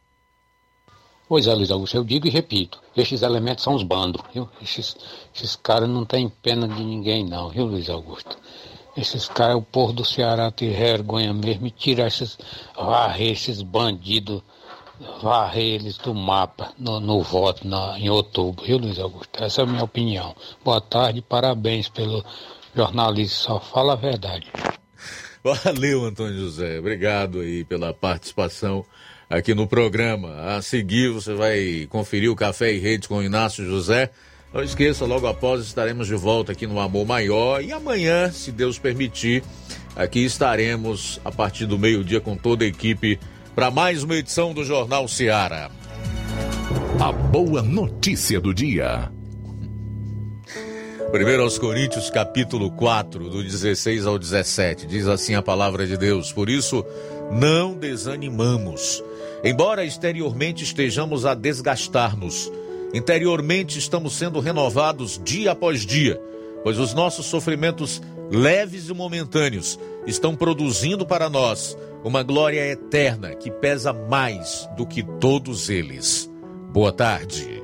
Pois é, Luiz Augusto, eu digo e repito, estes elementos são os bandos, viu? Esses, esses caras não têm pena de ninguém não, viu, Luiz Augusto? Esses caras, o povo do Ceará tem vergonha mesmo e tirar esses, varrer esses bandidos, varrer eles do mapa no, no voto na, em outubro, viu, Luiz Augusto? Essa é a minha opinião. Boa tarde, parabéns pelo jornalismo, só fala a verdade. Valeu, Antônio José. Obrigado aí pela participação aqui no programa. A seguir você vai conferir o Café e Redes com o Inácio José. Não esqueça, logo após estaremos de volta aqui no Amor Maior e amanhã, se Deus permitir, aqui estaremos a partir do meio-dia com toda a equipe para mais uma edição do Jornal Seara. A boa notícia do dia. Primeiro aos Coríntios, capítulo 4, do 16 ao 17, diz assim a palavra de Deus: Por isso, não desanimamos Embora exteriormente estejamos a desgastar-nos, interiormente estamos sendo renovados dia após dia, pois os nossos sofrimentos leves e momentâneos estão produzindo para nós uma glória eterna que pesa mais do que todos eles. Boa tarde.